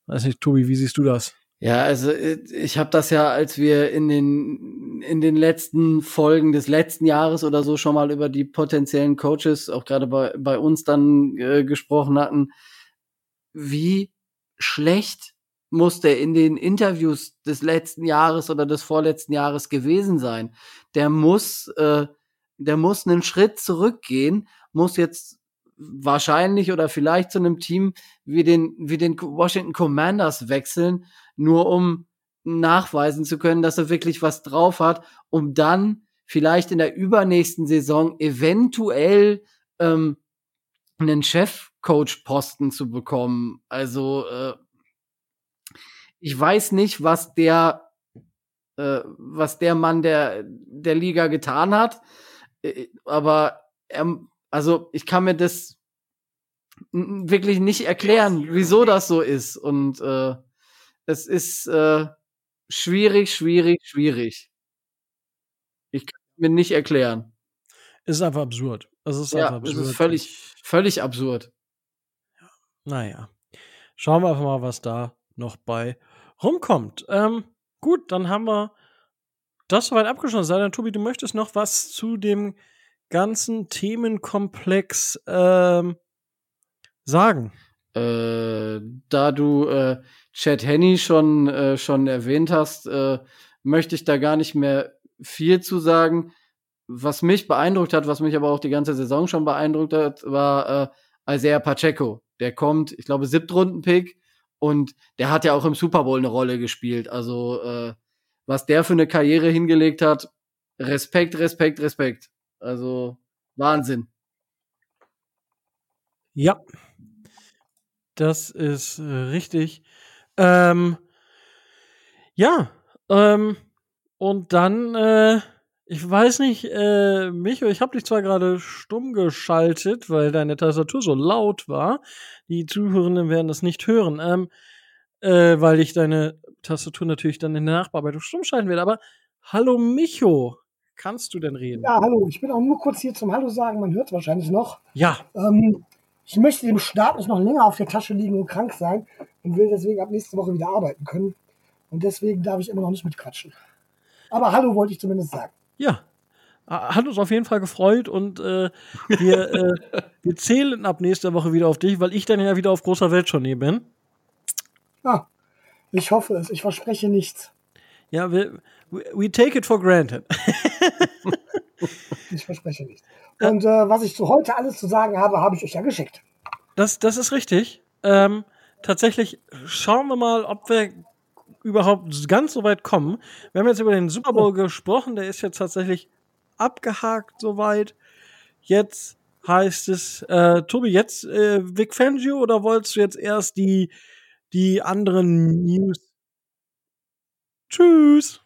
Weiß nicht, Tobi, wie siehst du das? Ja, also äh, ich habe das ja, als wir in den in den letzten Folgen des letzten Jahres oder so schon mal über die potenziellen Coaches, auch gerade bei bei uns dann äh, gesprochen hatten, wie schlecht muss der in den Interviews des letzten Jahres oder des vorletzten Jahres gewesen sein. Der muss äh, der muss einen Schritt zurückgehen muss jetzt wahrscheinlich oder vielleicht zu einem Team wie den, wie den Washington Commanders wechseln, nur um nachweisen zu können, dass er wirklich was drauf hat, um dann vielleicht in der übernächsten Saison eventuell ähm, einen Chefcoach-Posten zu bekommen. Also äh, ich weiß nicht, was der, äh, was der Mann der der Liga getan hat, äh, aber er also ich kann mir das wirklich nicht erklären, wieso das so ist. Und äh, es ist äh, schwierig, schwierig, schwierig. Ich kann mir nicht erklären. Es ist einfach absurd. Es ist ja, einfach absurd. Es ist völlig, völlig absurd. Naja. Schauen wir einfach mal, was da noch bei rumkommt. Ähm, gut, dann haben wir das soweit abgeschlossen. Sei denn, Tobi, du möchtest noch was zu dem ganzen Themenkomplex ähm, sagen? Äh, da du äh, Chad Henney schon, äh, schon erwähnt hast, äh, möchte ich da gar nicht mehr viel zu sagen. Was mich beeindruckt hat, was mich aber auch die ganze Saison schon beeindruckt hat, war äh, Isaiah Pacheco. Der kommt, ich glaube, Siebtrunden-Pick und der hat ja auch im Super Bowl eine Rolle gespielt. Also, äh, was der für eine Karriere hingelegt hat, Respekt, Respekt, Respekt. Also Wahnsinn. Ja, das ist äh, richtig. Ähm, ja, ähm, und dann, äh, ich weiß nicht, äh, Micho, ich habe dich zwar gerade stumm geschaltet, weil deine Tastatur so laut war. Die Zuhörenden werden das nicht hören, ähm, äh, weil ich deine Tastatur natürlich dann in der Nachbearbeitung stumm schalten werde. Aber hallo Micho, kannst du denn reden? Ja, hallo. Ich bin auch nur kurz hier zum Hallo sagen. Man hört wahrscheinlich noch. Ja. Ähm, ich möchte dem Staat nicht noch länger auf der Tasche liegen und krank sein und will deswegen ab nächste Woche wieder arbeiten können. Und deswegen darf ich immer noch nicht mitquatschen. Aber Hallo wollte ich zumindest sagen. Ja. Hat uns auf jeden Fall gefreut und äh, wir, äh, wir zählen ab nächster Woche wieder auf dich, weil ich dann ja wieder auf großer Welttournee bin. Ah, ich hoffe es. Ich verspreche nichts. Ja, wir, we take it for granted. ich verspreche nicht. Und äh, was ich zu heute alles zu sagen habe, habe ich euch ja geschickt. Das, das ist richtig. Ähm, tatsächlich schauen wir mal, ob wir überhaupt ganz so weit kommen. Wir haben jetzt über den Super Bowl oh. gesprochen, der ist jetzt tatsächlich abgehakt soweit. Jetzt heißt es, äh, Tobi, jetzt äh, Vic Fangio oder wolltest du jetzt erst die, die anderen News? Tschüss.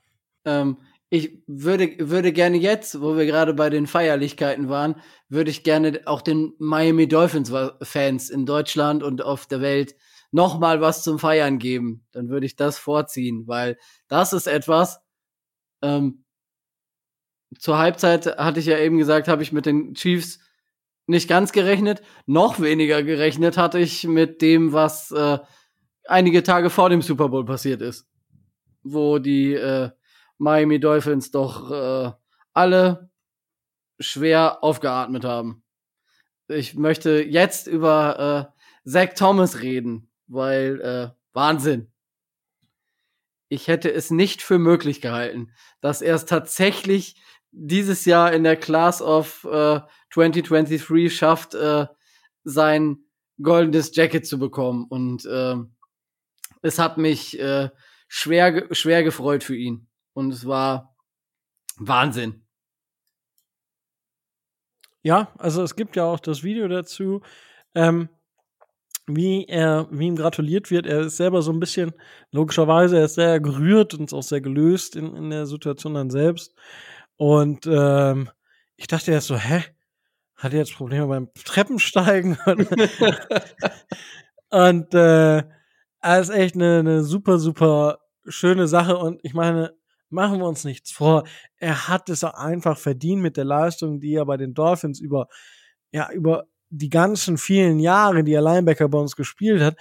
Ähm, ich würde, würde gerne jetzt, wo wir gerade bei den Feierlichkeiten waren, würde ich gerne auch den Miami Dolphins Fans in Deutschland und auf der Welt noch mal was zum Feiern geben. Dann würde ich das vorziehen, weil das ist etwas, ähm, zur Halbzeit hatte ich ja eben gesagt, habe ich mit den Chiefs nicht ganz gerechnet. Noch weniger gerechnet hatte ich mit dem, was äh, einige Tage vor dem Super Bowl passiert ist. Wo die äh, Miami Dolphins doch äh, alle schwer aufgeatmet haben. Ich möchte jetzt über äh, Zach Thomas reden, weil äh, Wahnsinn. Ich hätte es nicht für möglich gehalten, dass er es tatsächlich dieses Jahr in der Class of äh, 2023 schafft, äh, sein goldenes Jacket zu bekommen. Und äh, es hat mich äh, schwer, schwer gefreut für ihn. Und es war Wahnsinn. Ja, also es gibt ja auch das Video dazu, ähm, wie er, wie ihm gratuliert wird. Er ist selber so ein bisschen, logischerweise, er ist sehr gerührt und auch sehr gelöst in, in der Situation dann selbst. Und ähm, ich dachte erst so, hä? Hat er jetzt Probleme beim Treppensteigen? und äh, es ist echt eine, eine super, super schöne Sache. Und ich meine, machen wir uns nichts vor. Er hat es einfach verdient mit der Leistung, die er bei den Dolphins über, ja, über die ganzen vielen Jahre, die er Linebacker bei uns gespielt hat.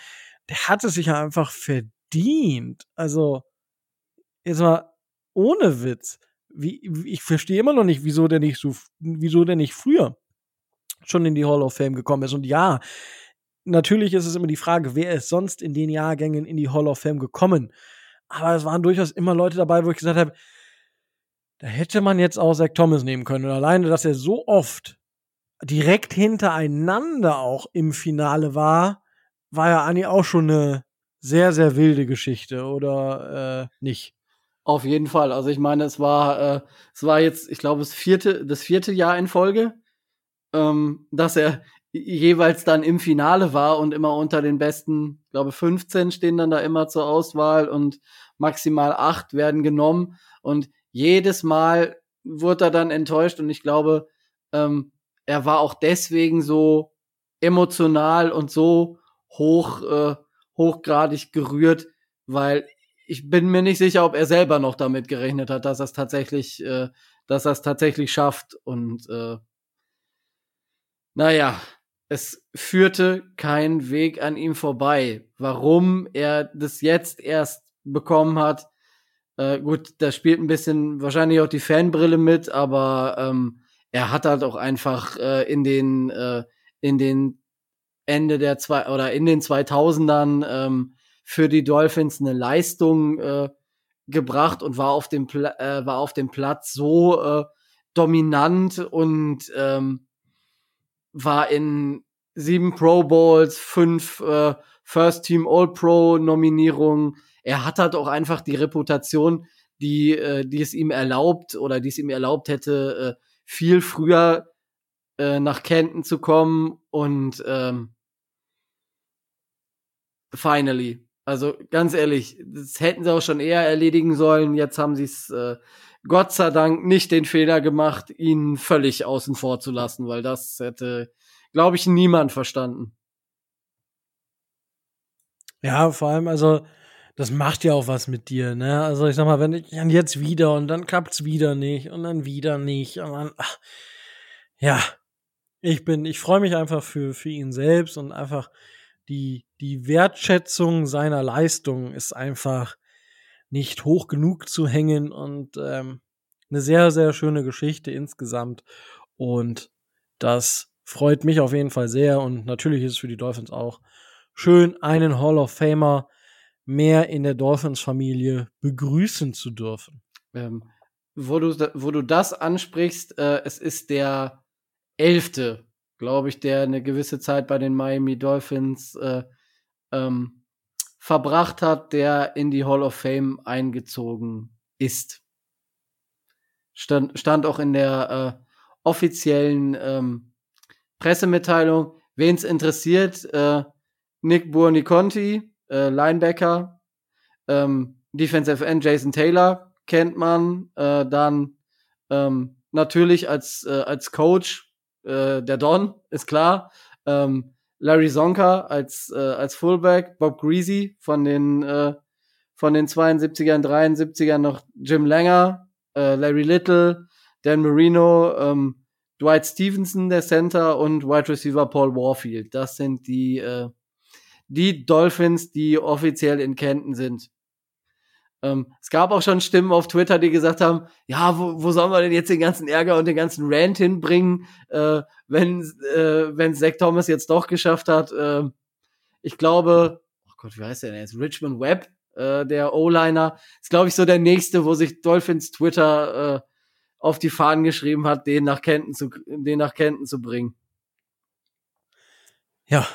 Der hat es sich einfach verdient. Also, jetzt mal ohne Witz. Wie, ich verstehe immer noch nicht, wieso der nicht so, wieso der nicht früher schon in die Hall of Fame gekommen ist. Und ja, natürlich ist es immer die Frage, wer ist sonst in den Jahrgängen in die Hall of Fame gekommen? Aber es waren durchaus immer Leute dabei, wo ich gesagt habe, da hätte man jetzt auch Zach Thomas nehmen können. Und alleine, dass er so oft direkt hintereinander auch im Finale war, war ja eigentlich auch schon eine sehr, sehr wilde Geschichte, oder äh, nicht? Auf jeden Fall. Also ich meine, es war, äh, es war jetzt, ich glaube, das vierte, das vierte Jahr in Folge, ähm, dass er jeweils dann im Finale war und immer unter den besten, glaube 15 stehen dann da immer zur Auswahl und maximal acht werden genommen. Und jedes Mal wurde er dann enttäuscht und ich glaube, ähm, er war auch deswegen so emotional und so hoch, äh, hochgradig gerührt, weil ich bin mir nicht sicher, ob er selber noch damit gerechnet hat, dass er es tatsächlich, äh, dass er es tatsächlich schafft. Und äh, naja, es führte kein Weg an ihm vorbei. Warum er das jetzt erst bekommen hat, äh, gut, da spielt ein bisschen wahrscheinlich auch die Fanbrille mit, aber ähm, er hat halt auch einfach äh, in den äh, in den Ende der zwei oder in den 2000ern ähm, für die Dolphins eine Leistung äh, gebracht und war auf dem Pla äh, war auf dem Platz so äh, dominant und ähm, war in sieben Pro Bowls, fünf äh, First Team All Pro Nominierungen. Er hat halt auch einfach die Reputation, die, äh, die es ihm erlaubt oder die es ihm erlaubt hätte, äh, viel früher äh, nach Kenton zu kommen und ähm, finally. Also ganz ehrlich, das hätten sie auch schon eher erledigen sollen. Jetzt haben sie es äh, Gott sei Dank nicht den Fehler gemacht, ihn völlig außen vor zu lassen, weil das hätte glaube ich, niemand verstanden. Ja, vor allem, also, das macht ja auch was mit dir, ne? Also, ich sag mal, wenn ich dann jetzt wieder und dann klappt's wieder nicht und dann wieder nicht und dann, ach, ja, ich bin, ich freue mich einfach für, für ihn selbst und einfach die, die Wertschätzung seiner Leistung ist einfach nicht hoch genug zu hängen und ähm, eine sehr, sehr schöne Geschichte insgesamt. Und das freut mich auf jeden Fall sehr und natürlich ist es für die Dolphins auch schön, einen Hall of Famer mehr in der Dolphins-Familie begrüßen zu dürfen. Ähm, wo, du, wo du das ansprichst, äh, es ist der elfte, glaube ich, der eine gewisse Zeit bei den Miami Dolphins äh, ähm, verbracht hat, der in die Hall of Fame eingezogen ist. Stand, stand auch in der äh, offiziellen ähm, Pressemitteilung, wen es interessiert, äh, Nick Buoniconti, äh, Linebacker, ähm, Defensive End Jason Taylor, kennt man, äh, dann ähm, natürlich als, äh, als Coach äh, der Don, ist klar. Ähm, Larry Zonka als, äh, als Fullback, Bob Greasy von den, äh, von den 72ern, 73ern noch Jim Langer, äh, Larry Little, Dan Marino, ähm, Dwight Stevenson, der Center und Wide Receiver Paul Warfield. Das sind die, äh, die Dolphins, die offiziell in Kenton sind. Ähm, es gab auch schon Stimmen auf Twitter, die gesagt haben, ja, wo, wo sollen wir denn jetzt den ganzen Ärger und den ganzen Rant hinbringen, äh, wenn, äh, wenn Zach Thomas jetzt doch geschafft hat. Äh, ich glaube, oh Gott, wie heißt der denn jetzt? Richmond Webb, äh, der O-Liner, ist, glaube ich, so der nächste, wo sich Dolphins Twitter äh, auf die Fahnen geschrieben hat, den nach Kenton zu, den nach Kenton zu bringen. Ja.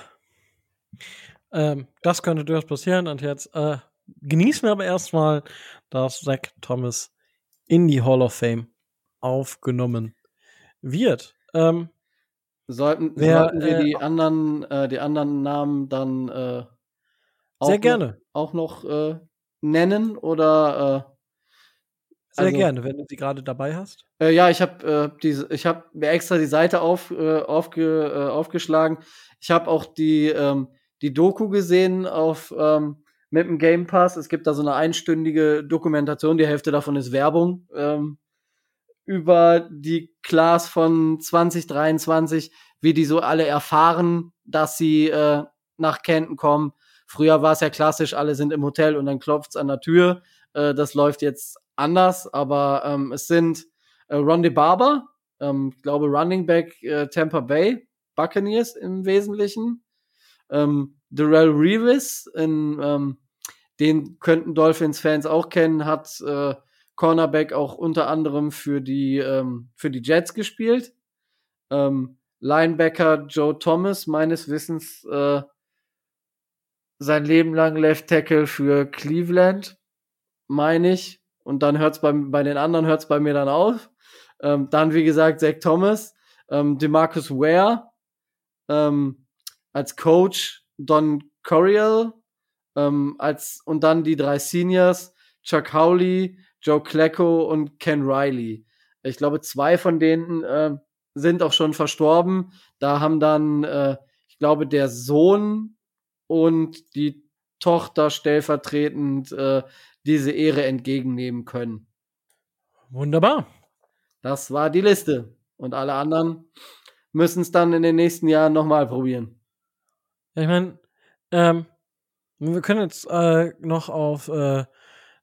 Ähm, das könnte durchaus passieren und jetzt äh, genießen wir aber erstmal, dass Zach Thomas in die Hall of Fame aufgenommen wird. Ähm, sollten, wer, sollten wir äh, die anderen, äh, die anderen Namen dann äh, auch Sehr gerne. Noch, auch noch äh, nennen oder äh, sehr also- gerne, wenn du sie gerade dabei hast. Äh, ja, ich habe äh, diese, ich habe mir extra die Seite auf, äh, aufge, äh, aufgeschlagen. Ich habe auch die ähm, die Doku gesehen auf ähm, mit dem Game Pass. Es gibt da so eine einstündige Dokumentation. Die Hälfte davon ist Werbung ähm, über die Class von 2023, wie die so alle erfahren, dass sie äh, nach Kenton kommen. Früher war es ja klassisch, alle sind im Hotel und dann klopft's an der Tür. Äh, das läuft jetzt anders, aber ähm, es sind äh, Ronde Barber, ähm, glaube Running Back äh, Tampa Bay Buccaneers im Wesentlichen, ähm, Darrell Reeves, in, ähm, den könnten Dolphins-Fans auch kennen, hat äh, Cornerback auch unter anderem für die ähm, für die Jets gespielt. Ähm, Linebacker Joe Thomas, meines Wissens äh, sein Leben lang Left Tackle für Cleveland, meine ich. Und dann hört's bei, bei den anderen hört's bei mir dann auf. Ähm, dann, wie gesagt, Zach Thomas, ähm, Demarcus Ware, ähm, als Coach Don Coryell, ähm, als, und dann die drei Seniors, Chuck Howley, Joe Klecko und Ken Riley. Ich glaube, zwei von denen äh, sind auch schon verstorben. Da haben dann, äh, ich glaube, der Sohn und die Tochter stellvertretend äh, diese Ehre entgegennehmen können. Wunderbar. Das war die Liste. Und alle anderen müssen es dann in den nächsten Jahren nochmal probieren. Ja, ich meine, ähm, wir können jetzt äh, noch auf äh,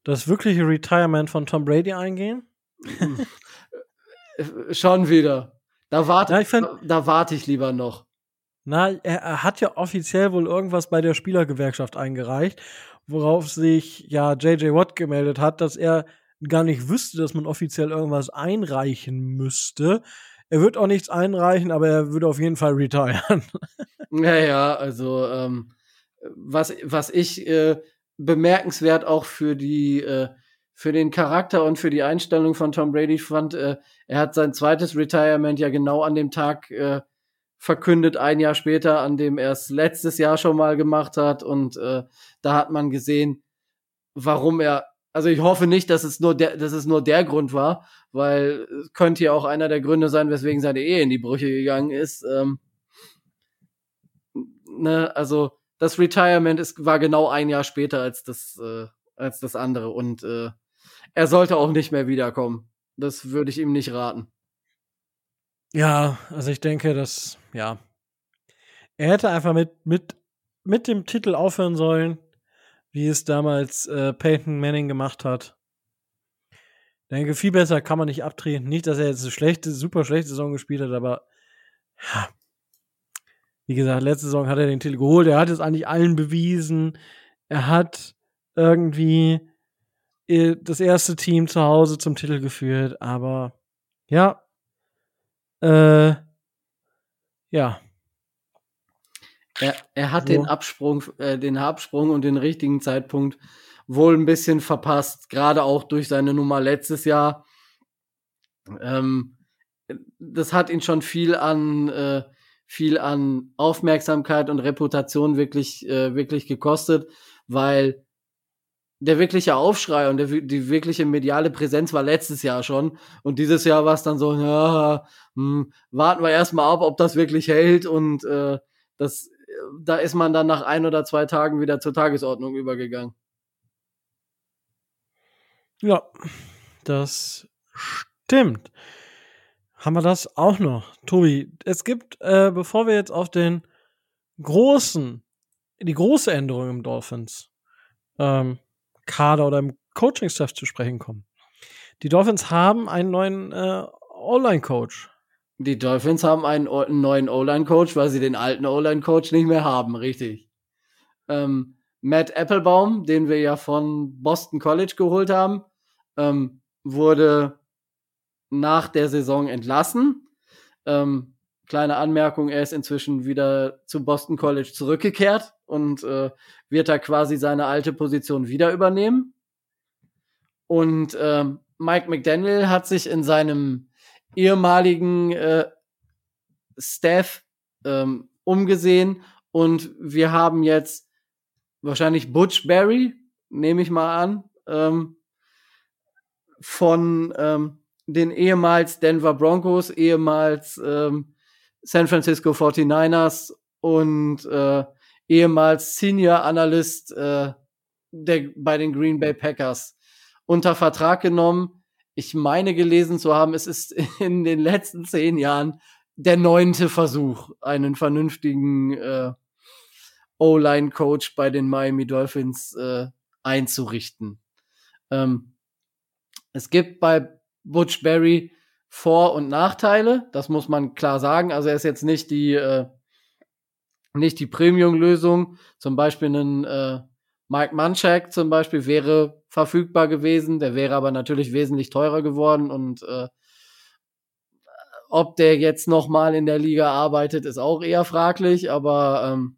das wirkliche Retirement von Tom Brady eingehen. Äh, Schon wieder. Da warte, Ja, ich find- da, da warte ich lieber noch. Na, er, er hat ja offiziell wohl irgendwas bei der Spielergewerkschaft eingereicht, worauf sich ja JJ Watt gemeldet hat, dass er gar nicht wüsste, dass man offiziell irgendwas einreichen müsste. Er wird auch nichts einreichen, aber er würde auf jeden Fall retiren. Ja, ja, also ähm, was, was ich äh, bemerkenswert auch für die äh, für den Charakter und für die Einstellung von Tom Brady fand, äh, er hat sein zweites Retirement ja genau an dem Tag äh, verkündet, ein Jahr später, an dem er es letztes Jahr schon mal gemacht hat. Und äh, da hat man gesehen, warum er, also ich hoffe nicht, dass es nur der, dass es nur der Grund war, weil könnte ja auch einer der Gründe sein, weswegen seine Ehe in die Brüche gegangen ist. Ähm, ne, also das Retirement ist, war genau ein Jahr später als das, äh, als das andere. Und äh, er sollte auch nicht mehr wiederkommen. Das würde ich ihm nicht raten. Ja, also ich denke, dass, ja. Er hätte einfach mit, mit, mit dem Titel aufhören sollen, wie es damals äh, Peyton Manning gemacht hat. Ich denke, viel besser kann man nicht abtreten. Nicht, dass er jetzt eine schlechte, super schlechte Saison gespielt hat, aber ja. Wie gesagt, letzte Saison hat er den Titel geholt. Er hat es eigentlich allen bewiesen. Er hat irgendwie äh, das erste Team zu Hause zum Titel geführt, aber ja, äh, ja. Er, er hat So. den Absprung, äh, den Absprung und den richtigen Zeitpunkt wohl ein bisschen verpasst, gerade auch durch seine Nummer letztes Jahr. Ähm, das hat ihn schon viel an äh, viel an Aufmerksamkeit und Reputation wirklich äh, wirklich gekostet, weil der wirkliche Aufschrei und der, die wirkliche mediale Präsenz war letztes Jahr schon. Und dieses Jahr war es dann so, ja, hm, warten wir erstmal ab, ob das wirklich hält. Und äh, das, da ist man dann nach ein oder zwei Tagen wieder zur Tagesordnung übergegangen. Ja, das stimmt. Haben wir das auch noch? Tobi, es gibt, äh, bevor wir jetzt auf den großen, die große Änderung im Dolphins ähm, Kader oder im Coaching-Staff zu sprechen kommen. Die Dolphins haben einen neuen äh, O-Line-Coach. Die Dolphins haben einen, einen neuen O-Line-Coach, weil sie den alten O-Line-Coach nicht mehr haben, richtig. Ähm, Matt Applebaum, den wir ja von Boston College geholt haben, ähm, wurde nach der Saison entlassen. Ähm, kleine Anmerkung, er ist inzwischen wieder zu Boston College zurückgekehrt und äh, wird da quasi seine alte Position wieder übernehmen. Und äh, Mike McDaniel hat sich in seinem ehemaligen äh, Staff ähm, umgesehen und wir haben jetzt wahrscheinlich Butch Berry, nehme ich mal an, ähm, von ähm, den ehemals Denver Broncos, ehemals ähm, San Francisco 49ers und äh, ehemals Senior Analyst äh, der, bei den Green Bay Packers unter Vertrag genommen. Ich meine gelesen zu haben, es ist in den letzten zehn Jahren der neunte Versuch, einen vernünftigen äh, O-Line-Coach bei den Miami Dolphins äh, einzurichten. Ähm, es gibt bei Butch Berry Vor- und Nachteile, das muss man klar sagen. Also er ist jetzt nicht die äh, nicht die Premium-Lösung. Zum Beispiel ein äh, Mike Munchak zum Beispiel wäre verfügbar gewesen, der wäre aber natürlich wesentlich teurer geworden und äh, ob der jetzt noch mal in der Liga arbeitet, ist auch eher fraglich, aber ähm,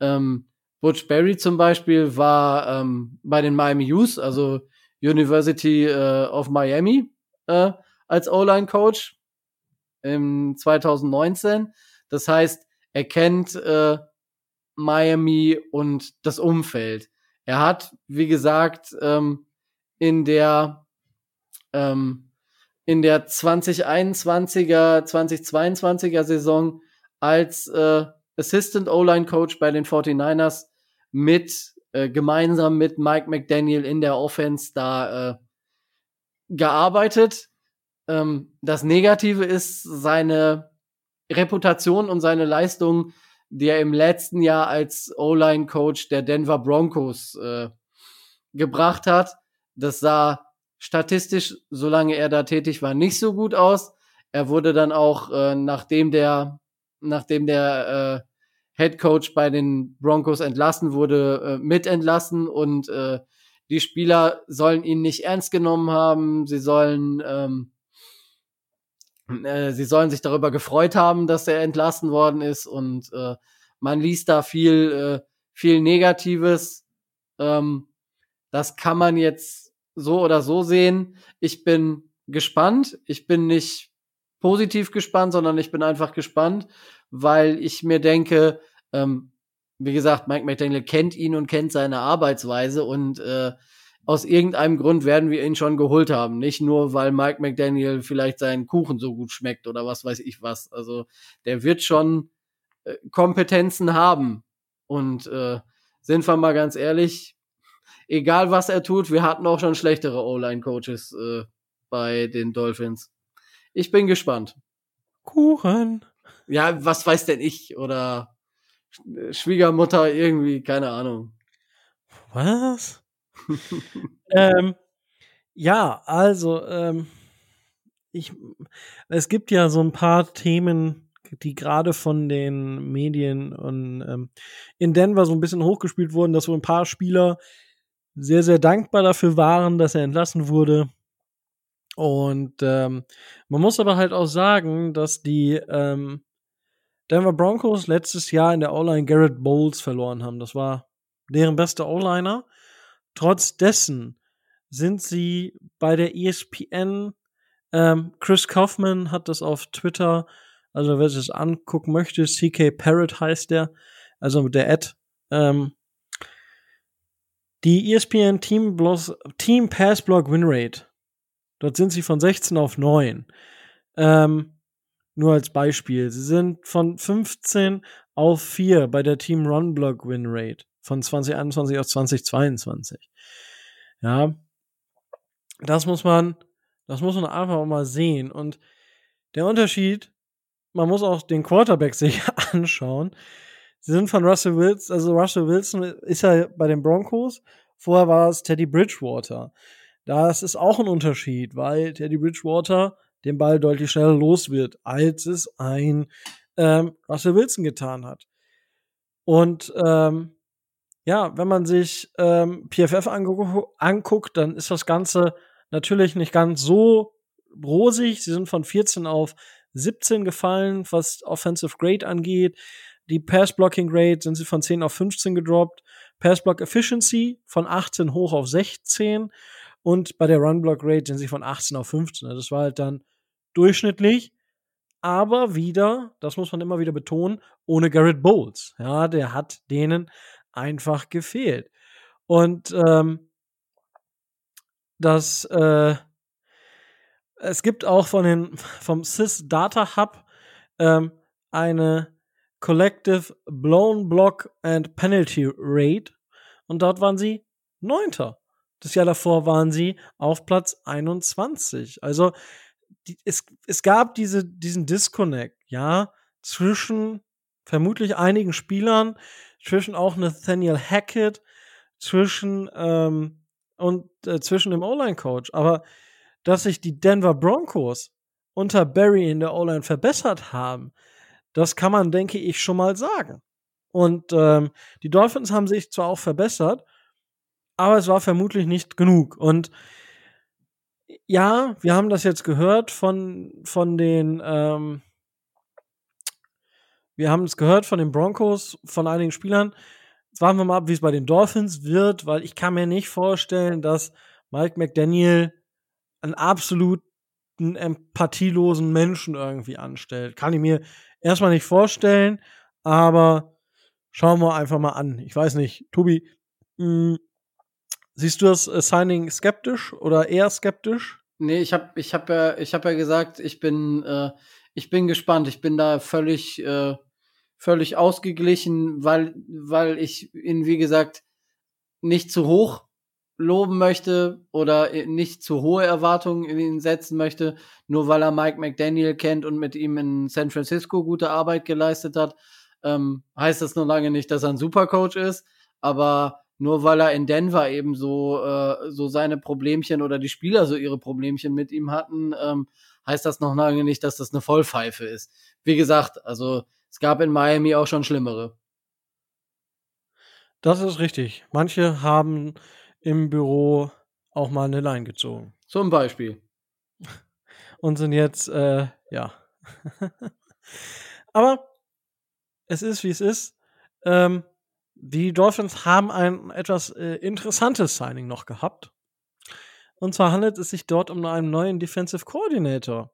ähm, Butch Berry zum Beispiel war ähm, bei den Miami U's, also University äh, of Miami, äh, als O-Line-Coach im 2019. Das heißt, er kennt äh, Miami und das Umfeld. Er hat, wie gesagt, ähm, in der ähm, in der 2021er, 2022er Saison als äh, Assistant O-Line Coach bei den 49ers mit äh, gemeinsam mit Mike McDaniel in der Offense da äh, gearbeitet. Ähm, das Negative ist seine Reputation und seine Leistung, die er im letzten Jahr als O-Line-Coach der Denver Broncos äh, gebracht hat. Das sah statistisch, solange er da tätig war, nicht so gut aus. Er wurde dann auch, äh, nachdem der, nachdem der äh, Head Coach bei den Broncos entlassen wurde, äh, mitentlassen und äh, die Spieler sollen ihn nicht ernst genommen haben. Sie sollen ähm, äh, sie sollen sich darüber gefreut haben, dass er entlassen worden ist und äh, man liest da viel, äh, viel Negatives. Ähm, das kann man jetzt so oder so sehen. Ich bin gespannt. Ich bin nicht positiv gespannt, sondern ich bin einfach gespannt, weil ich mir denke, ähm, wie gesagt, Mike McDaniel kennt ihn und kennt seine Arbeitsweise und äh, aus irgendeinem Grund werden wir ihn schon geholt haben. Nicht nur, weil Mike McDaniel vielleicht seinen Kuchen so gut schmeckt oder was weiß ich was. Also der wird schon äh, Kompetenzen haben. Und äh, sind wir mal ganz ehrlich, egal was er tut, wir hatten auch schon schlechtere O-Line-Coaches äh, bei den Dolphins. Ich bin gespannt. Kuchen. Ja, was weiß denn ich? Oder Schwiegermutter irgendwie, keine Ahnung. Was? ähm, ja, also, ähm, ich, es gibt ja so ein paar Themen, die gerade von den Medien und ähm, in Denver so ein bisschen hochgespielt wurden, dass so ein paar Spieler sehr, sehr dankbar dafür waren, dass er entlassen wurde. Und ähm, man muss aber halt auch sagen, dass die ähm, Denver Broncos letztes Jahr in der O-Line Garrett Bowles verloren haben. Das war deren bester O-Liner. Trotz dessen sind sie bei der ESPN, ähm, Chris Kaufman hat das auf Twitter, also wer sich das angucken möchte, CK Parrot heißt der, also der Ad, ähm, Die ESPN Team, Bloss, Team Pass Block Win Rate. Dort sind sie von 16 auf 9. Ähm, nur als Beispiel. Sie sind von 15 auf 4 bei der Team Run Block Win Rate. Von 2021 auf 2022. Ja. Das muss man, das muss man einfach mal sehen. Und der Unterschied, man muss auch den Quarterback sich anschauen. Sie sind von Russell Wilson, also Russell Wilson ist ja bei den Broncos. Vorher war es Teddy Bridgewater. Das ist auch ein Unterschied, weil Teddy Bridgewater den Ball deutlich schneller los wird, als es ein ähm, Russell Wilson getan hat. Und ähm, ja, wenn man sich ähm, PFF angu anguckt, dann ist das Ganze natürlich nicht ganz so rosig. Sie sind von 14 auf 17 gefallen, was Offensive Grade angeht. Die Pass Blocking Grade sind sie von 10 auf 15 gedroppt. Pass Block Efficiency von 18 hoch auf 16. Und bei der Run Block Grade sind sie von 18 auf 15. Also Das war halt dann durchschnittlich. Aber wieder, das muss man immer wieder betonen, ohne Garrett Bowles. Ja, der hat denen einfach gefehlt. Und ähm, das, äh, es gibt auch von den, vom SIS Data Hub ähm, eine Collective Blown Block and Penalty Rate. Und dort waren sie Neunter. Das Jahr davor waren sie auf Platz 21. Also die, es, es gab diese, diesen Disconnect, ja, zwischen vermutlich einigen Spielern, zwischen auch Nathaniel Hackett, zwischen ähm, und äh, zwischen dem O-Line-Coach. Aber dass sich die Denver Broncos unter Barry in der O-Line verbessert haben, das kann man, denke ich, schon mal sagen. Und ähm, die Dolphins haben sich zwar auch verbessert, aber es war vermutlich nicht genug. Und ja, wir haben das jetzt gehört von, von den, ähm, wir haben es gehört von den Broncos, von einigen Spielern. Jetzt warten wir mal ab, wie es bei den Dolphins wird, weil ich kann mir nicht vorstellen, dass Mike McDaniel einen absoluten empathielosen Menschen irgendwie anstellt. Kann ich mir erstmal nicht vorstellen, aber schauen wir einfach mal an. Ich weiß nicht, Tobi, mh, siehst du das äh, Signing skeptisch oder eher skeptisch? Nee, ich habe ich hab ja, hab ja gesagt, ich bin, äh, ich bin gespannt. Ich bin da völlig, äh, völlig ausgeglichen, weil, weil ich ihn, wie gesagt, nicht zu hoch loben möchte oder nicht zu hohe Erwartungen in ihn setzen möchte, nur weil er Mike McDaniel kennt und mit ihm in San Francisco gute Arbeit geleistet hat, ähm, heißt das noch lange nicht, dass er ein Supercoach ist, aber nur weil er in Denver eben so, äh, so seine Problemchen oder die Spieler so ihre Problemchen mit ihm hatten, ähm, heißt das noch lange nicht, dass das eine Vollpfeife ist. Wie gesagt, also es gab in Miami auch schon schlimmere. Das ist richtig. Manche haben im Büro auch mal eine Line gezogen. Zum Beispiel. Und sind jetzt, äh, ja. Aber es ist, wie es ist. Ähm, die Dolphins haben ein etwas äh, interessantes Signing noch gehabt. Und zwar handelt es sich dort um einen neuen Defensive Coordinator.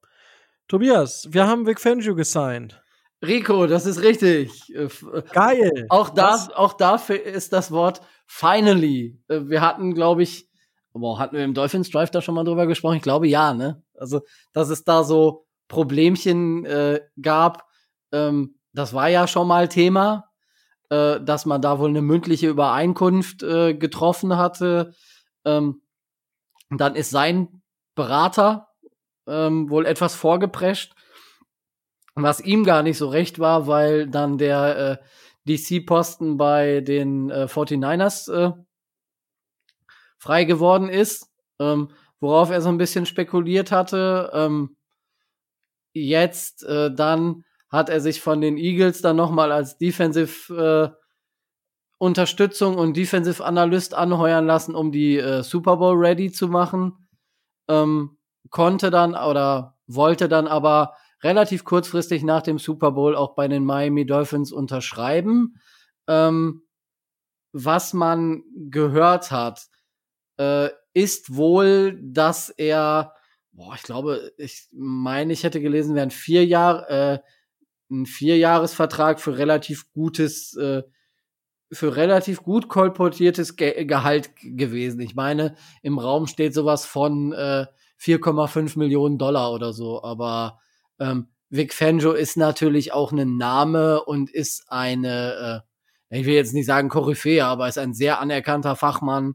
Tobias, wir haben Vic Fangio gesigned. Rico, das ist richtig. Äh, äh, Geil. Auch da, Das- auch dafür ist das Wort finally. Äh, Wir hatten, glaube ich, boah, hatten wir im Dolphins Drive da schon mal drüber gesprochen? Ich glaube ja, ne? Also, dass es da so Problemchen äh, gab, ähm, das war ja schon mal Thema, äh, dass man da wohl eine mündliche Übereinkunft äh, getroffen hatte. Ähm, dann ist sein Berater ähm, wohl etwas vorgeprescht, was ihm gar nicht so recht war, weil dann der äh, DC-Posten bei den äh, 49ers äh, frei geworden ist, ähm, worauf er so ein bisschen spekuliert hatte. Ähm, jetzt äh, dann hat er sich von den Eagles dann nochmal als Defensive äh, Unterstützung und Defensive Analyst anheuern lassen, um die äh, Super Bowl ready zu machen. Ähm, konnte dann oder wollte dann aber relativ kurzfristig nach dem Super Bowl auch bei den Miami Dolphins unterschreiben. Ähm, was man gehört hat, äh, ist wohl, dass er, boah, ich glaube, ich meine, ich hätte gelesen, wären vier Jahre, äh, ein Vierjahresvertrag für relativ gutes äh, für relativ gut kolportiertes Ge Gehalt gewesen. Ich meine, im Raum steht sowas von äh, 4,5 Millionen Dollar oder so, aber ähm, Vic Fangio ist natürlich auch ein Name und ist eine, äh, ich will jetzt nicht sagen Koryphäe, aber ist ein sehr anerkannter Fachmann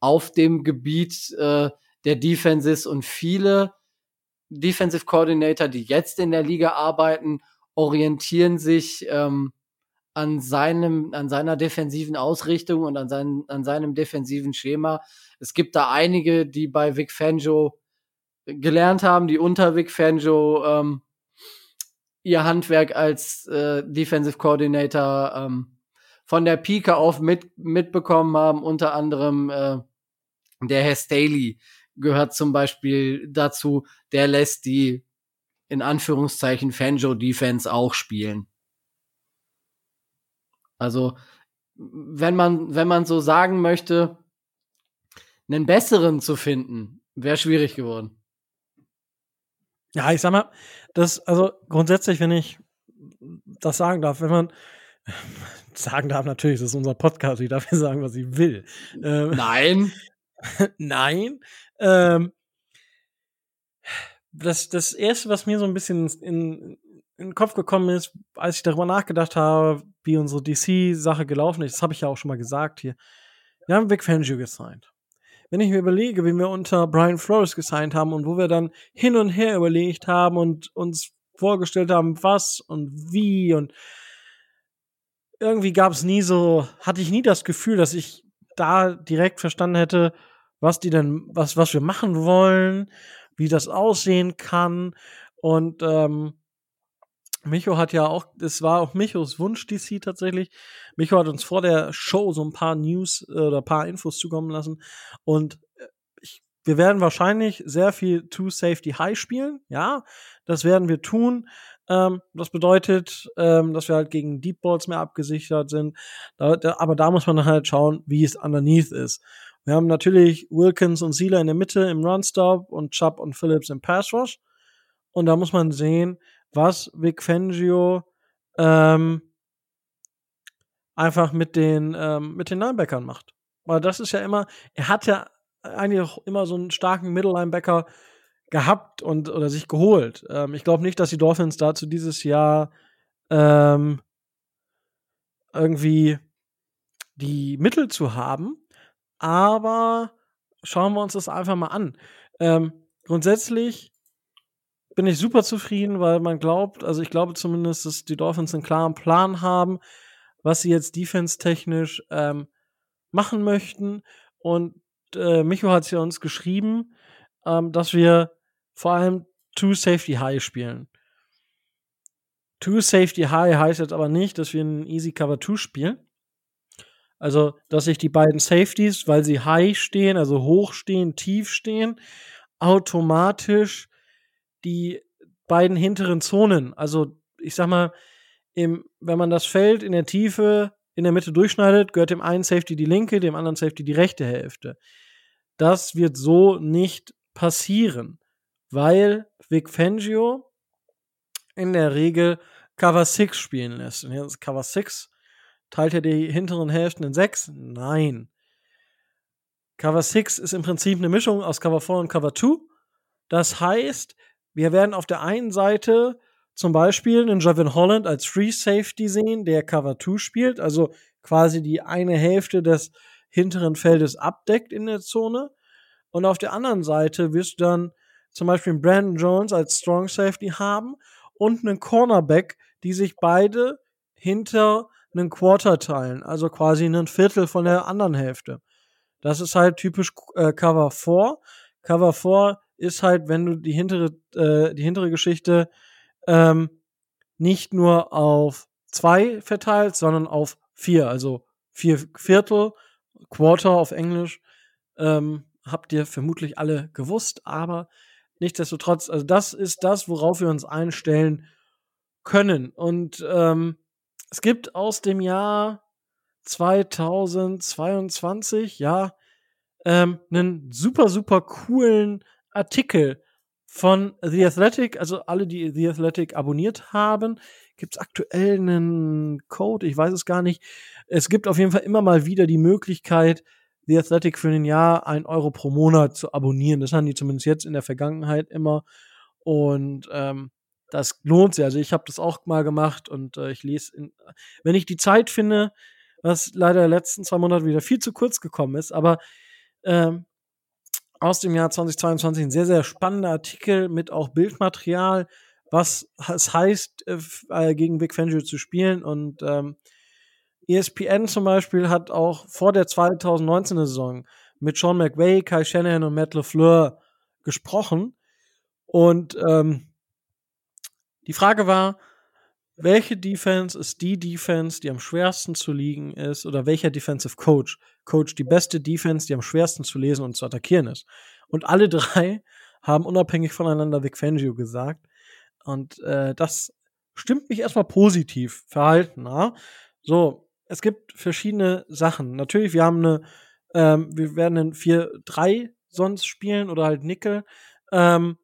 auf dem Gebiet äh, der Defenses und viele Defensive Coordinator, die jetzt in der Liga arbeiten, orientieren sich ähm, an seinem, an seiner defensiven Ausrichtung und an, seinen, an seinem defensiven Schema. Es gibt da einige, die bei Vic Fangio gelernt haben, die unter Vic Fangio ähm, ihr Handwerk als äh, Defensive Coordinator ähm, von der Pike auf mit, mitbekommen haben, unter anderem äh, der Herr Staley gehört zum Beispiel dazu, der lässt die in Anführungszeichen Fangio Defense auch spielen. Also, wenn man, wenn man so sagen möchte, einen besseren zu finden, wäre schwierig geworden. Ja, ich sag mal, das, also grundsätzlich, wenn ich das sagen darf, wenn man sagen darf, natürlich, das ist unser Podcast, ich darf hier sagen, was ich will. Ähm, Nein. Nein. Ähm, das, das erste, was mir so ein bisschen in, in den Kopf gekommen ist, als ich darüber nachgedacht habe, wie unsere DC-Sache gelaufen ist, das habe ich ja auch schon mal gesagt hier. Wir haben Vic Fangio gesigned. Wenn ich mir überlege, wie wir unter Brian Flores gesigned haben und wo wir dann hin und her überlegt haben und uns vorgestellt haben, was und wie und irgendwie gab es nie so, hatte ich nie das Gefühl, dass ich da direkt verstanden hätte, was die denn, was, was wir machen wollen, wie das aussehen kann. Und ähm, Micho hat ja auch, es war auch Michos Wunsch DC tatsächlich. Micho hat uns vor der Show so ein paar News äh, oder paar Infos zukommen lassen. Und äh, ich, wir werden wahrscheinlich sehr viel Two Safety High spielen. Ja, das werden wir tun. Ähm, das bedeutet, ähm, dass wir halt gegen Deep Balls mehr abgesichert sind. Da, da, aber da muss man halt schauen, wie es underneath ist. Wir haben natürlich Wilkins und Sieler in der Mitte im Runstop und Chubb und Phillips im Pass Rush. Und da muss man sehen, was Vic Fangio ähm, einfach mit den, ähm, mit den Linebackern macht. Weil das ist ja immer, er hat ja eigentlich auch immer so einen starken Middle-Linebacker gehabt und oder sich geholt. Ähm, ich glaube nicht, dass die Dolphins dazu dieses Jahr ähm, irgendwie die Mittel zu haben, aber schauen wir uns das einfach mal an. Ähm, grundsätzlich bin ich super zufrieden, weil man glaubt, also ich glaube zumindest, dass die Dolphins einen klaren Plan haben, was sie jetzt defense-technisch ähm, machen möchten. Und äh, Micho hat es ja uns geschrieben, ähm, dass wir vor allem Two Safety High spielen. Two Safety High heißt jetzt aber nicht, dass wir einen Easy Cover 2 spielen. Also, dass sich die beiden Safeties, weil sie high stehen, also hoch stehen, tief stehen, automatisch die beiden hinteren Zonen, also ich sag mal, im, wenn man das Feld in der Tiefe in der Mitte durchschneidet, gehört dem einen Safety die linke, dem anderen Safety die rechte Hälfte. Das wird so nicht passieren, weil Vic Fangio in der Regel Cover 6 spielen lässt. Und jetzt Cover 6 teilt er die hinteren Hälften in 6? Nein. Cover 6 ist im Prinzip eine Mischung aus Cover 4 und Cover 2. Das heißt, wir werden auf der einen Seite zum Beispiel einen Javin Holland als Free Safety sehen, der Cover 2 spielt, also quasi die eine Hälfte des hinteren Feldes abdeckt in der Zone. Und auf der anderen Seite wirst du dann zum Beispiel Brandon Jones als Strong Safety haben und einen Cornerback, die sich beide hinter einen Quarter teilen, also quasi ein Viertel von der anderen Hälfte. Das ist halt typisch äh, Cover 4. Cover 4 ist halt, wenn du die hintere, äh, die hintere Geschichte ähm, nicht nur auf zwei verteilst, sondern auf vier, also vier Viertel, Quarter auf Englisch, ähm, habt ihr vermutlich alle gewusst, aber nichtsdestotrotz, also das ist das, worauf wir uns einstellen können. Und ähm, es gibt aus dem Jahr 2022, ja, ähm, einen super, super coolen Artikel von The Athletic, also alle, die The Athletic abonniert haben, gibt es aktuell einen Code, ich weiß es gar nicht, es gibt auf jeden Fall immer mal wieder die Möglichkeit, The Athletic für ein Jahr ein Euro pro Monat zu abonnieren. Das haben die zumindest jetzt in der Vergangenheit immer. Und ähm, das lohnt sich. Also ich habe das auch mal gemacht und äh, ich lese, in, wenn ich die Zeit finde, was leider letzten zwei Monate wieder viel zu kurz gekommen ist, aber ähm, aus dem Jahr 2022 ein sehr, sehr spannender Artikel mit auch Bildmaterial, was es heißt, äh, äh, gegen Big Fangio zu spielen. Und ähm, ESPN zum Beispiel hat auch vor der 2019er Saison mit Sean McVay, Kai Shanahan und Matt LeFleur gesprochen. Und ähm, die Frage war, welche Defense ist die Defense, die am schwersten zu liegen ist, oder welcher Defensive Coach, Coach die beste Defense, die am schwersten zu lesen und zu attackieren ist? Und alle drei haben unabhängig voneinander Vic Fangio gesagt. Und äh, das stimmt mich erstmal positiv verhalten. Na? So, es gibt verschiedene Sachen. Natürlich, wir haben eine, ähm, wir werden in 4-3 sonst spielen oder halt Nickel. Ähm,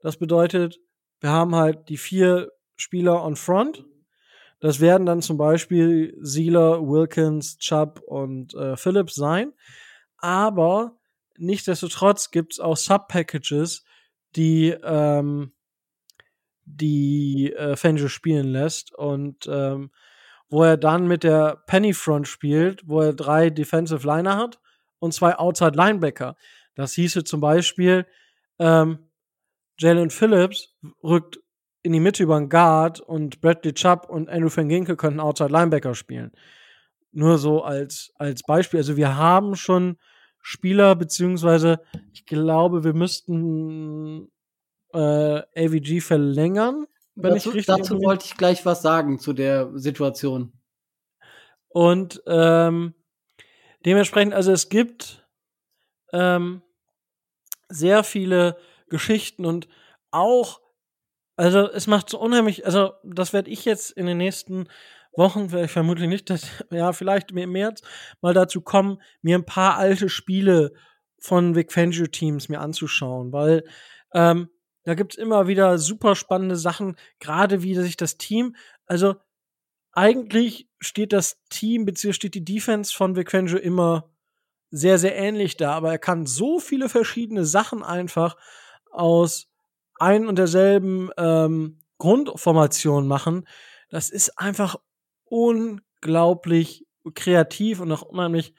das bedeutet, wir haben halt die vier Spieler on front. Das werden dann zum Beispiel Sealer, Wilkins, Chubb und äh, Phillips sein. Aber nichtsdestotrotz gibt es auch Sub-Packages, die ähm, die äh, Fangio spielen lässt und ähm, wo er dann mit der Penny Front spielt, wo er drei Defensive Liner hat und zwei Outside Linebacker. Das hieße zum Beispiel, ähm, Jalen Phillips rückt in die Mitte über einen Guard und Bradley Chubb und Andrew Van Ginkel könnten Outside Linebacker spielen. Nur so als, als Beispiel. Also wir haben schon Spieler, beziehungsweise ich glaube, wir müssten äh, AVG verlängern. Wenn dazu, ich richtig dazu wollte ich gleich was sagen zu der Situation. Und ähm, dementsprechend, also es gibt ähm, sehr viele Geschichten und auch, also es macht so unheimlich, also das werde ich jetzt in den nächsten Wochen, vielleicht vermutlich nicht, dass, ja, vielleicht im März mal dazu kommen, mir ein paar alte Spiele von Vic Fangio Teams mir anzuschauen, weil ähm, da gibt's immer wieder super spannende Sachen, gerade wie sich das Team, also eigentlich steht das Team beziehungsweise steht die Defense von Vic Fangio immer sehr, sehr ähnlich da, aber er kann so viele verschiedene Sachen einfach aus ein und derselben ähm, Grundformation machen. Das ist einfach unglaublich kreativ und auch unheimlich,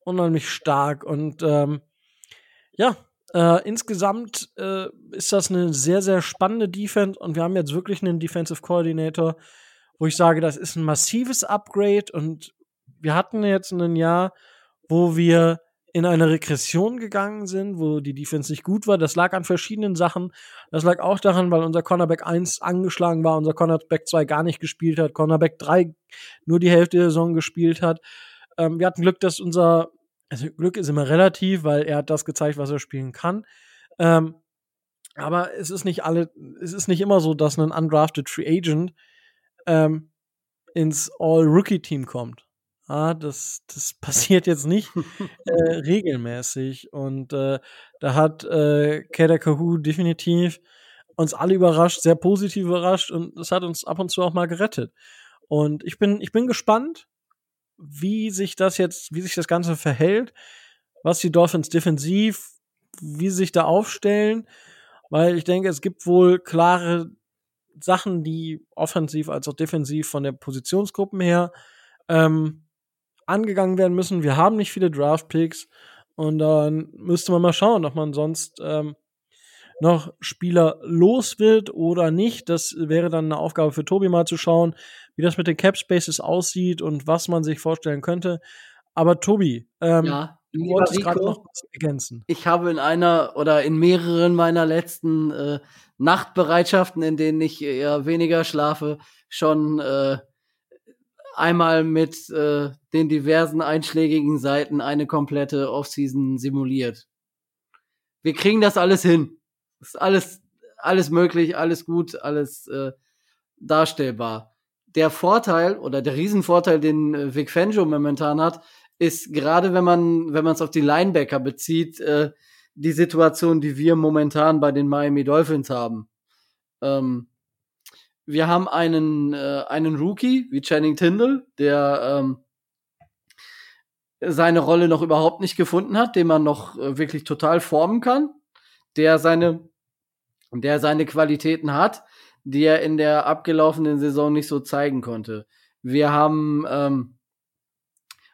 unheimlich stark. Und ähm, ja, äh, insgesamt äh, ist das eine sehr, sehr spannende Defense und wir haben jetzt wirklich einen Defensive Coordinator, wo ich sage, das ist ein massives Upgrade und wir hatten jetzt ein Jahr, wo wir in eine Regression gegangen sind, wo die Defense nicht gut war. Das lag an verschiedenen Sachen. Das lag auch daran, weil unser Cornerback 1 angeschlagen war, unser Cornerback 2 gar nicht gespielt hat, Cornerback 3 nur die Hälfte der Saison gespielt hat. Ähm, wir hatten Glück, dass unser, also Glück ist immer relativ, weil er hat das gezeigt, was er spielen kann. Ähm, aber es ist nicht alle, es ist nicht immer so, dass ein undrafted Free Agent ähm, ins All-Rookie-Team kommt. Ah, das, das passiert jetzt nicht äh, regelmäßig. Und äh, da hat äh, Kader Kahu definitiv uns alle überrascht, sehr positiv überrascht und das hat uns ab und zu auch mal gerettet. Und ich bin, ich bin gespannt, wie sich das jetzt, wie sich das Ganze verhält, was die Dolphins defensiv, wie sie sich da aufstellen, weil ich denke, es gibt wohl klare Sachen, die offensiv als auch defensiv von der Positionsgruppen her ähm, angegangen werden müssen. Wir haben nicht viele Draft-Picks und dann müsste man mal schauen, ob man sonst ähm, noch Spieler los wird oder nicht. Das wäre dann eine Aufgabe für Tobi mal zu schauen, wie das mit den Cap Spaces aussieht und was man sich vorstellen könnte. Aber Tobi, ähm, Ja, du wolltest gerade noch was ergänzen. ich habe in einer oder in mehreren meiner letzten äh, Nachtbereitschaften, in denen ich eher weniger schlafe, schon äh, einmal mit äh, den diversen einschlägigen Seiten eine komplette Offseason simuliert. Wir kriegen das alles hin. Ist alles, alles möglich, alles gut, alles äh, darstellbar. Der Vorteil oder der Riesenvorteil, den äh, Vic Fangio momentan hat, ist gerade wenn man wenn man es auf die Linebacker bezieht, äh, die Situation, die wir momentan bei den Miami Dolphins haben. Ähm, wir haben einen, äh, einen Rookie wie Channing Tyndall, der ähm, seine Rolle noch überhaupt nicht gefunden hat, den man noch äh, wirklich total formen kann, der seine, der seine Qualitäten hat, die er in der abgelaufenen Saison nicht so zeigen konnte. Wir haben, ähm,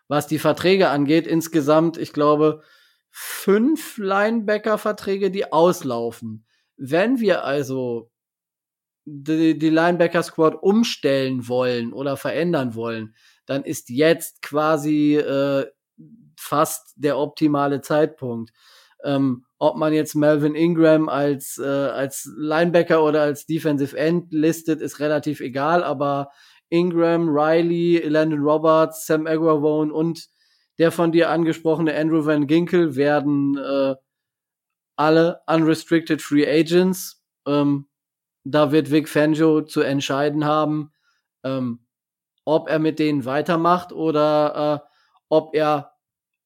was die Verträge angeht, insgesamt, ich glaube, fünf Linebacker-Verträge, die auslaufen. Wenn wir also die, die Linebacker-Squad umstellen wollen oder verändern wollen, dann ist jetzt quasi äh, fast der optimale Zeitpunkt. Ähm, ob man jetzt Melvin Ingram als, äh, als Linebacker oder als Defensive End listet, ist relativ egal, aber Ingram, Riley, Landon Roberts, Sam Agrawone und der von dir angesprochene Andrew Van Ginkel werden äh, alle unrestricted Free Agents. Ähm, da wird Vic Fangio zu entscheiden haben, ähm, ob er mit denen weitermacht oder äh, ob er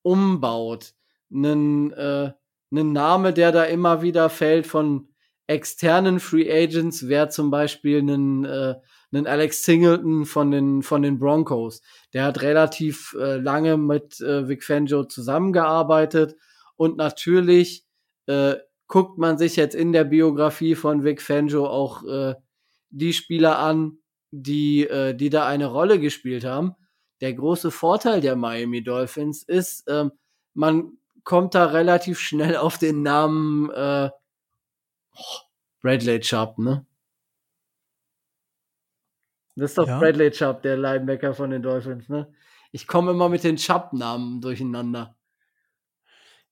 umbaut. Einen, äh, Name, der da immer wieder fällt von externen Free Agents, wäre zum Beispiel einen, äh, Alex Singleton von den, von den Broncos. Der hat relativ äh, lange mit äh, Vic Fangio zusammengearbeitet und natürlich äh, guckt man sich jetzt in der Biografie von Vic Fangio auch äh, die Spieler an, die, äh, die da eine Rolle gespielt haben. Der große Vorteil der Miami Dolphins ist, ähm, man kommt da relativ schnell auf den Namen äh, oh, Bradley Chubb, ne? Das ist doch Ja. Bradley Chubb, der Linebacker von den Dolphins, ne? Ich komme immer mit den Chubb-Namen durcheinander.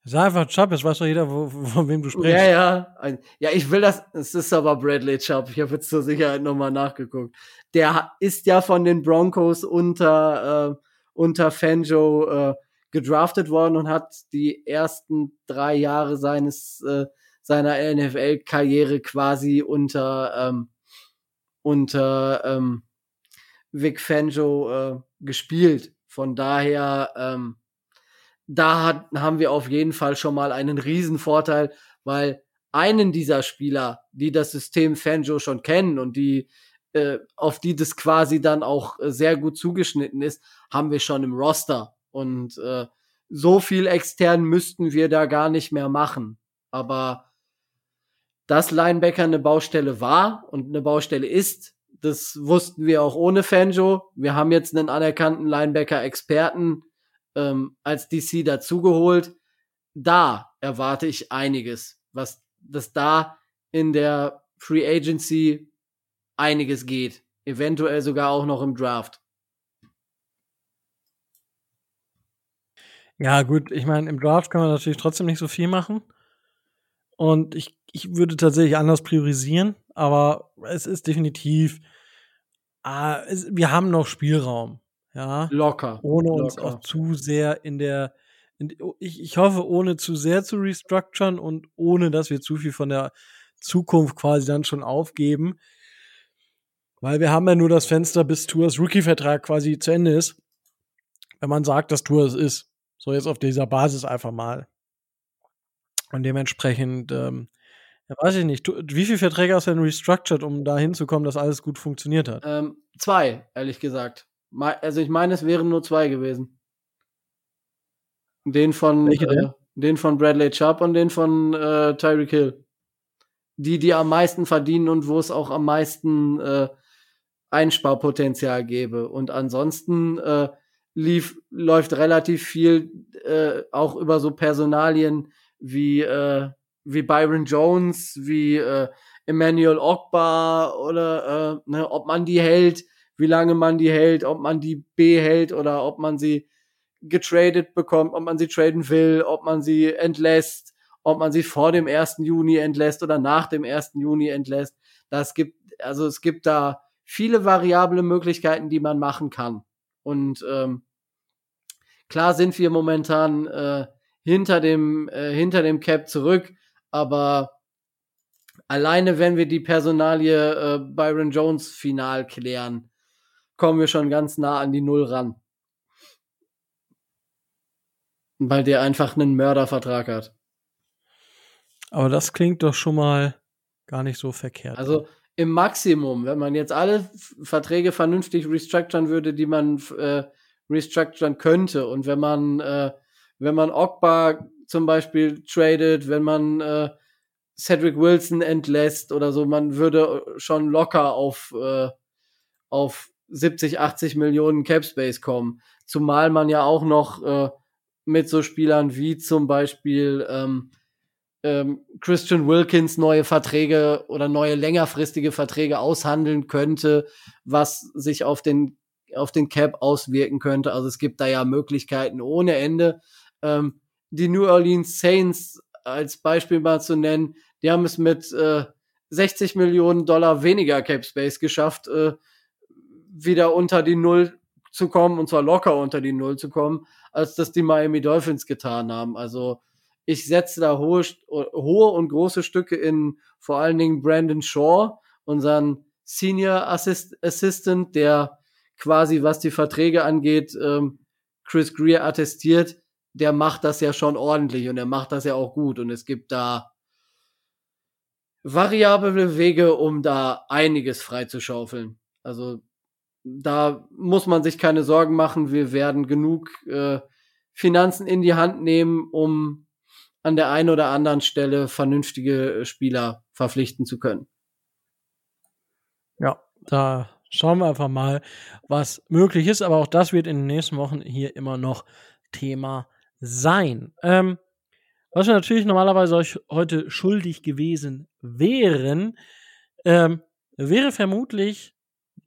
Sag einfach Chubb, jetzt weiß doch jeder, wo, von wem du sprichst. Ja, ja. Ein- Ja, ich will das. Es ist aber Bradley Chubb. Ich habe jetzt zur Sicherheit nochmal nachgeguckt. Der ist ja von den Broncos unter, äh, unter Fangio äh, gedraftet worden und hat die ersten drei Jahre seines äh, seiner NFL-Karriere quasi unter ähm, unter ähm, Vic Fangio äh, gespielt. Von daher ähm, da hat, haben wir auf jeden Fall schon mal einen riesen Vorteil, weil einen dieser Spieler, die das System Fangio schon kennen und die äh, auf die das quasi dann auch äh, sehr gut zugeschnitten ist, haben wir schon im Roster und äh, so viel extern müssten wir da gar nicht mehr machen. Aber dass Linebacker eine Baustelle war und eine Baustelle ist, das wussten wir auch ohne Fangio. Wir haben jetzt einen anerkannten Linebacker-Experten ähm, als DC dazugeholt. Da erwarte ich einiges, was dass da in der Free Agency einiges geht. Eventuell sogar auch noch im Draft. Ja, gut, ich meine, im Draft kann man natürlich trotzdem nicht so viel machen. Und ich, ich würde tatsächlich anders priorisieren, aber es ist definitiv, ah, es, wir haben noch Spielraum, ja, Locker. ohne uns Locker. auch zu sehr in der, in, ich, ich hoffe, ohne zu sehr zu restructuren und ohne, dass wir zu viel von der Zukunft quasi dann schon aufgeben. Weil wir haben ja nur das Fenster, bis Tours Rookie-Vertrag quasi zu Ende ist. Wenn man sagt, dass Tours ist. So jetzt auf dieser Basis einfach mal. Und dementsprechend, ähm, ja, weiß ich nicht, wie viele Verträge hast du denn restructured, um da hinzukommen, dass alles gut funktioniert hat? Ähm, zwei, ehrlich gesagt. Also ich meine, es wären nur zwei gewesen. Den von äh, den von Bradley Chubb und den von äh, Tyreek Hill. Die, die am meisten verdienen und wo es auch am meisten äh, Einsparpotenzial gäbe. Und ansonsten äh, lief, läuft relativ viel äh, auch über so Personalien wie, äh, wie Byron Jones, wie äh, Emmanuel Ogba oder äh, ne, ob man die hält, wie lange man die hält, ob man die behält oder ob man sie getradet bekommt, ob man sie traden will, ob man sie entlässt, ob man sie vor dem 1. Juni entlässt oder nach dem 1. Juni entlässt. Das gibt, also es gibt da viele variable Möglichkeiten, die man machen kann. Und ähm, klar sind wir momentan äh, hinter dem äh, hinter dem Cap zurück, aber alleine wenn wir die Personalie äh, Byron Jones final klären, kommen wir schon ganz nah an die Null ran. Weil der einfach einen Mördervertrag hat. Aber das klingt doch schon mal gar nicht so verkehrt. Also im Maximum, wenn man jetzt alle Verträge vernünftig restructuren würde, die man äh, restructuren könnte. Und wenn man, äh, wenn man Ogba zum Beispiel tradet, wenn man äh, Cedric Wilson entlässt oder so, man würde schon locker auf, äh, auf 70, 80 Millionen Cap Space kommen. Zumal man ja auch noch äh, mit so Spielern wie zum Beispiel ähm, ähm, Christian Wilkins neue Verträge oder neue längerfristige Verträge aushandeln könnte, was sich auf den auf den Cap auswirken könnte. Also es gibt da ja Möglichkeiten ohne Ende. Ähm, die New Orleans Saints als Beispiel mal zu nennen, die haben es mit äh, 60 Millionen Dollar weniger Cap Space geschafft, äh, wieder unter die Null zu kommen und zwar locker unter die Null zu kommen, als das die Miami Dolphins getan haben. Also ich setze da hohe, hohe und große Stücke in vor allen Dingen Brandon Shaw, unseren Senior Assist Assistant, der quasi, was die Verträge angeht, ähm, Chris Greer attestiert, der macht das ja schon ordentlich und er macht das ja auch gut. Und es gibt da variable Wege, um da einiges freizuschaufeln. Also da muss man sich keine Sorgen machen. Wir werden genug äh, Finanzen in die Hand nehmen, um an der einen oder anderen Stelle vernünftige Spieler verpflichten zu können. Ja, da schauen wir einfach mal, was möglich ist. Aber auch das wird in den nächsten Wochen hier immer noch Thema sein. Ähm, was wir natürlich normalerweise euch heute schuldig gewesen wären, ähm, wäre vermutlich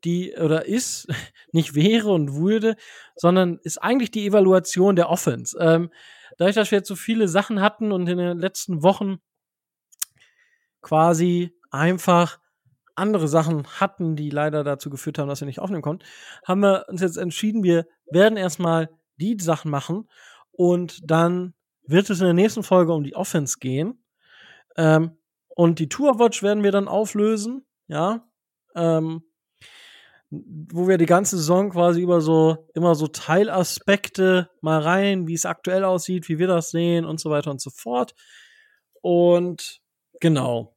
die, oder ist, nicht wäre und würde, sondern ist eigentlich die Evaluation der Offense. Ähm, dadurch, dass wir jetzt so viele Sachen hatten und in den letzten Wochen quasi einfach andere Sachen hatten, die leider dazu geführt haben, dass wir nicht aufnehmen konnten, haben wir uns jetzt entschieden, wir werden erstmal die Sachen machen und dann wird es in der nächsten Folge um die Offense gehen. Ähm, und die Tourwatch werden wir dann auflösen, ja. Ähm, wo wir die ganze Saison quasi über so immer so Teilaspekte mal rein, wie es aktuell aussieht, wie wir das sehen und so weiter und so fort. Und genau,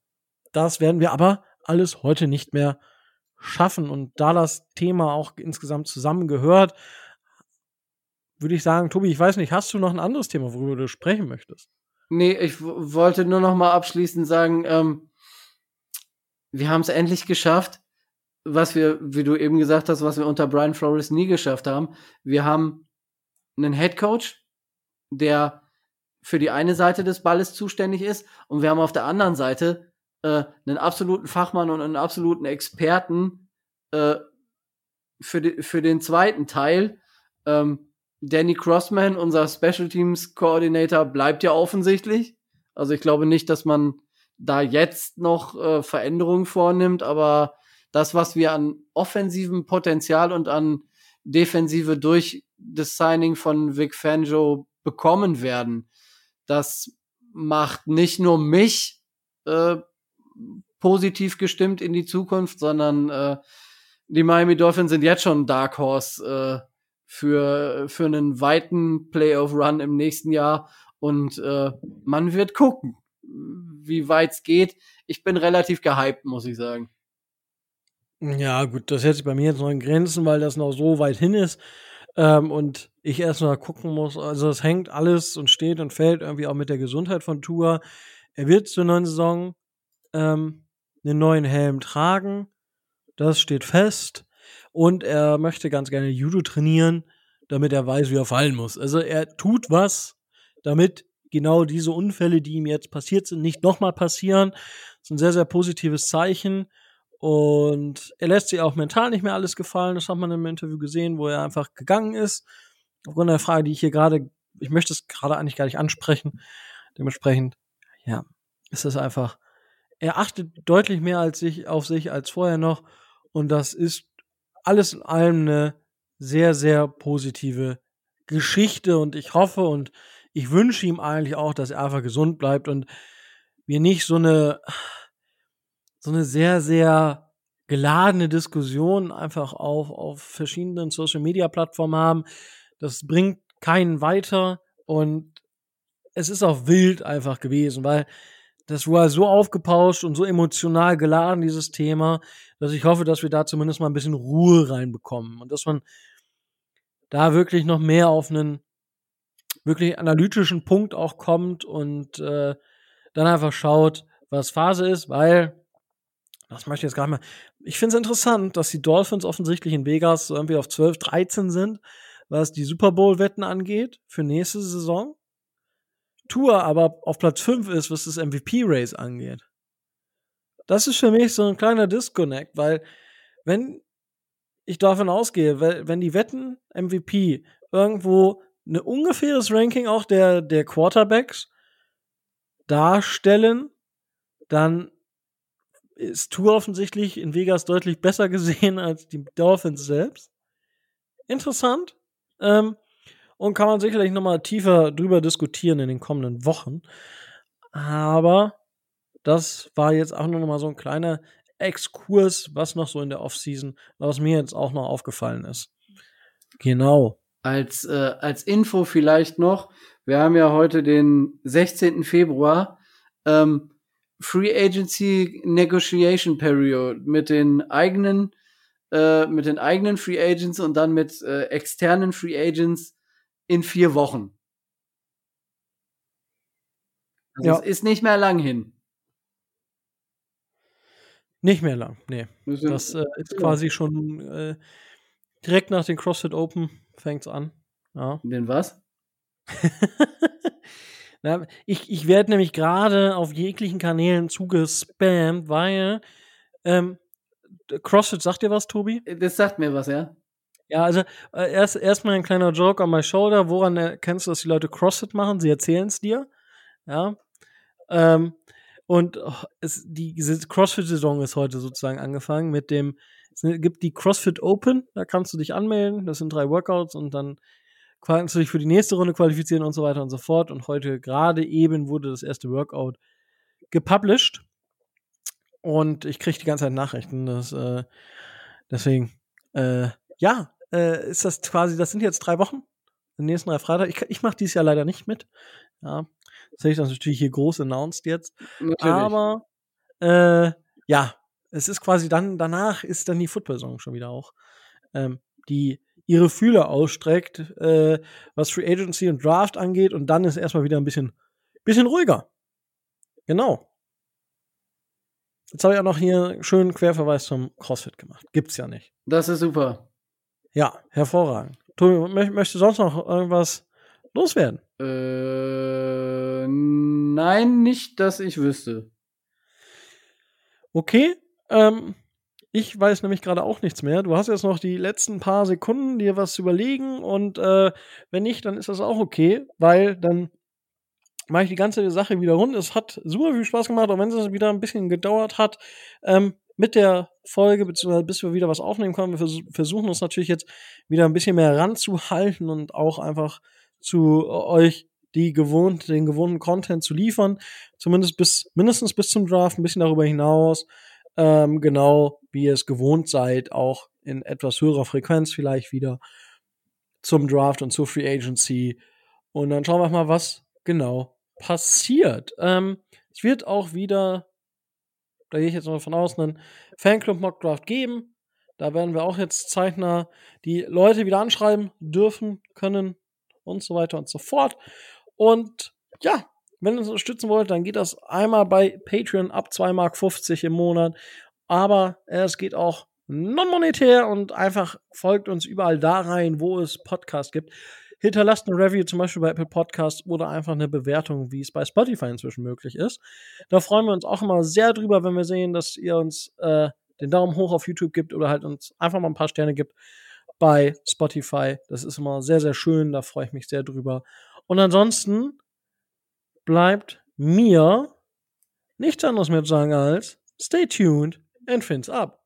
das werden wir aber alles heute nicht mehr schaffen. Und da das Thema auch insgesamt zusammengehört, würde ich sagen, Tobi, ich weiß nicht, hast du noch ein anderes Thema, worüber du sprechen möchtest? Nee, ich wollte nur noch mal abschließend sagen, ähm, wir haben es endlich geschafft, was wir, wie du eben gesagt hast, was wir unter Brian Flores nie geschafft haben. Wir haben einen Head Coach, der für die eine Seite des Balles zuständig ist, und wir haben auf der anderen Seite äh, einen absoluten Fachmann und einen absoluten Experten äh, für, die, für den zweiten Teil. Ähm, Danny Crossman, unser Special Teams Coordinator, bleibt ja offensichtlich. Also ich glaube nicht, dass man da jetzt noch äh, Veränderungen vornimmt, aber das, was wir an offensivem Potenzial und an Defensive durch das Signing von Vic Fangio bekommen werden, das macht nicht nur mich äh, positiv gestimmt in die Zukunft, sondern äh, die Miami Dolphins sind jetzt schon Dark Horse äh, für, für einen weiten Playoff-Run im nächsten Jahr und äh, man wird gucken, wie weit es geht. Ich bin relativ gehypt, muss ich sagen. Ja, gut, das hält sich bei mir jetzt noch in Grenzen, weil das noch so weit hin ist. Ähm, und ich erst mal gucken muss. Also es hängt alles und steht und fällt irgendwie auch mit der Gesundheit von Tour. Er wird zur neuen Saison ähm, einen neuen Helm tragen. Das steht fest. Und er möchte ganz gerne Judo trainieren, damit er weiß, wie er fallen muss. Also er tut was, damit genau diese Unfälle, die ihm jetzt passiert sind, nicht nochmal passieren. Das ist ein sehr, sehr positives Zeichen. Und er lässt sich auch mental nicht mehr alles gefallen. Das hat man im Interview gesehen, wo er einfach gegangen ist. Aufgrund der Frage, die ich hier gerade, ich möchte es gerade eigentlich gar nicht ansprechen. Dementsprechend, ja, ist es einfach. Er achtet deutlich mehr als sich, auf sich als vorher noch. Und das ist alles in allem eine sehr, sehr positive Geschichte. Und ich hoffe und ich wünsche ihm eigentlich auch, dass er einfach gesund bleibt und wir nicht so eine, so eine sehr, sehr geladene Diskussion einfach auf, auf verschiedenen Social Media Plattformen haben. Das bringt keinen weiter und es ist auch wild einfach gewesen, weil das war so aufgepauscht und so emotional geladen, dieses Thema, dass ich hoffe, dass wir da zumindest mal ein bisschen Ruhe reinbekommen und dass man da wirklich noch mehr auf einen wirklich analytischen Punkt auch kommt und äh, dann einfach schaut, was Phase ist, weil das möchte ich jetzt gar nicht mehr. Ich finde es interessant, dass die Dolphins offensichtlich in Vegas so irgendwie auf 12, 13 sind, was die Super Bowl-Wetten angeht für nächste Saison. Tour aber auf Platz 5 ist, was das MVP-Race angeht. Das ist für mich so ein kleiner Disconnect, weil wenn ich davon ausgehe, wenn die Wetten MVP irgendwo ein ungefähres Ranking auch der, der Quarterbacks darstellen, dann ist Tour offensichtlich in Vegas deutlich besser gesehen als die Dolphins selbst. Interessant. Ähm, und kann man sicherlich noch mal tiefer drüber diskutieren in den kommenden Wochen. Aber das war jetzt auch noch mal so ein kleiner Exkurs, was noch so in der Offseason, was mir jetzt auch noch aufgefallen ist. Genau. Als, äh, als Info vielleicht noch, wir haben ja heute den 16. Februar. Ähm, Free Agency Negotiation Period mit den eigenen äh, mit den eigenen Free Agents und dann mit äh, externen Free Agents in vier Wochen. Also Ja. Es ist nicht mehr lang hin. Nicht mehr lang, nee. Das äh, ist quasi schon äh, direkt nach den CrossFit Open fängt's an. Ja. Den was? Na, ich ich werde nämlich gerade auf jeglichen Kanälen zugespammt, weil ähm, CrossFit sagt dir was, Tobi? Das sagt mir was, ja? Ja, also äh, erst erstmal ein kleiner Joke on my shoulder. Woran erkennst du, dass die Leute CrossFit machen? Sie erzählen es dir. Ja. Ähm, und oh, es, die CrossFit-Saison ist heute sozusagen angefangen mit dem, es gibt die CrossFit Open, da kannst du dich anmelden, das sind drei Workouts und dann dich für die nächste Runde qualifizieren und so weiter und so fort. Und heute gerade eben wurde das erste Workout gepublished. Und ich kriege die ganze Zeit Nachrichten. Dass, äh, deswegen, äh, ja, äh, ist das quasi, das sind jetzt drei Wochen. Den nächsten drei Freitag. Ich, ich mache dieses Jahr leider nicht mit. Ja, das hätte ich das natürlich hier groß announced jetzt. Natürlich. Aber äh, ja, es ist quasi dann, danach ist dann die Football-Saison schon wieder auch. Ähm, die ihre Fühler ausstreckt, äh, was Free Agency und Draft angeht, und dann ist erstmal wieder ein bisschen, bisschen ruhiger. Genau. Jetzt habe ich auch noch hier einen schönen Querverweis zum CrossFit gemacht. Gibt's ja nicht. das ist super. Ja, hervorragend. Tobi, mö möchtest du sonst noch irgendwas loswerden? Äh, nein, nicht, dass ich wüsste. Okay, ähm, ich weiß nämlich gerade auch nichts mehr. Du hast jetzt noch die letzten paar Sekunden, dir was zu überlegen und äh, wenn nicht, dann ist das auch okay, weil dann mache ich die ganze Sache wieder rund. Es hat super viel Spaß gemacht, auch wenn es wieder ein bisschen gedauert hat ähm, mit der Folge, beziehungsweise bis wir wieder was aufnehmen können. Wir vers versuchen uns natürlich jetzt wieder ein bisschen mehr ranzuhalten und auch einfach zu euch die gewohnt, den gewohnten Content zu liefern. Zumindest bis, mindestens bis zum Draft, ein bisschen darüber hinaus. Ähm, genau wie ihr es gewohnt seid, auch in etwas höherer Frequenz vielleicht wieder zum Draft und zur Free Agency. Und dann schauen wir mal, was genau passiert. Ähm, es wird auch wieder, da gehe ich jetzt mal von aus, einen Fanclub Mock Draft geben. Da werden wir auch jetzt zeitnah die Leute wieder anschreiben dürfen, können und so weiter und so fort. Und ja, wenn ihr uns unterstützen wollt, dann geht das einmal bei Patreon ab 2,50 Mark im Monat. Aber es geht auch non-monetär und einfach folgt uns überall da rein, wo es Podcasts gibt. Hinterlasst eine Review zum Beispiel bei Apple Podcasts oder einfach eine Bewertung, wie es bei Spotify inzwischen möglich ist. Da freuen wir uns auch immer sehr drüber, wenn wir sehen, dass ihr uns äh, den Daumen hoch auf YouTube gibt oder halt uns einfach mal ein paar Sterne gibt bei Spotify. Das ist immer sehr, sehr schön. Da freue ich mich sehr drüber. Und ansonsten bleibt mir nichts anderes mehr zu sagen als stay tuned entrance up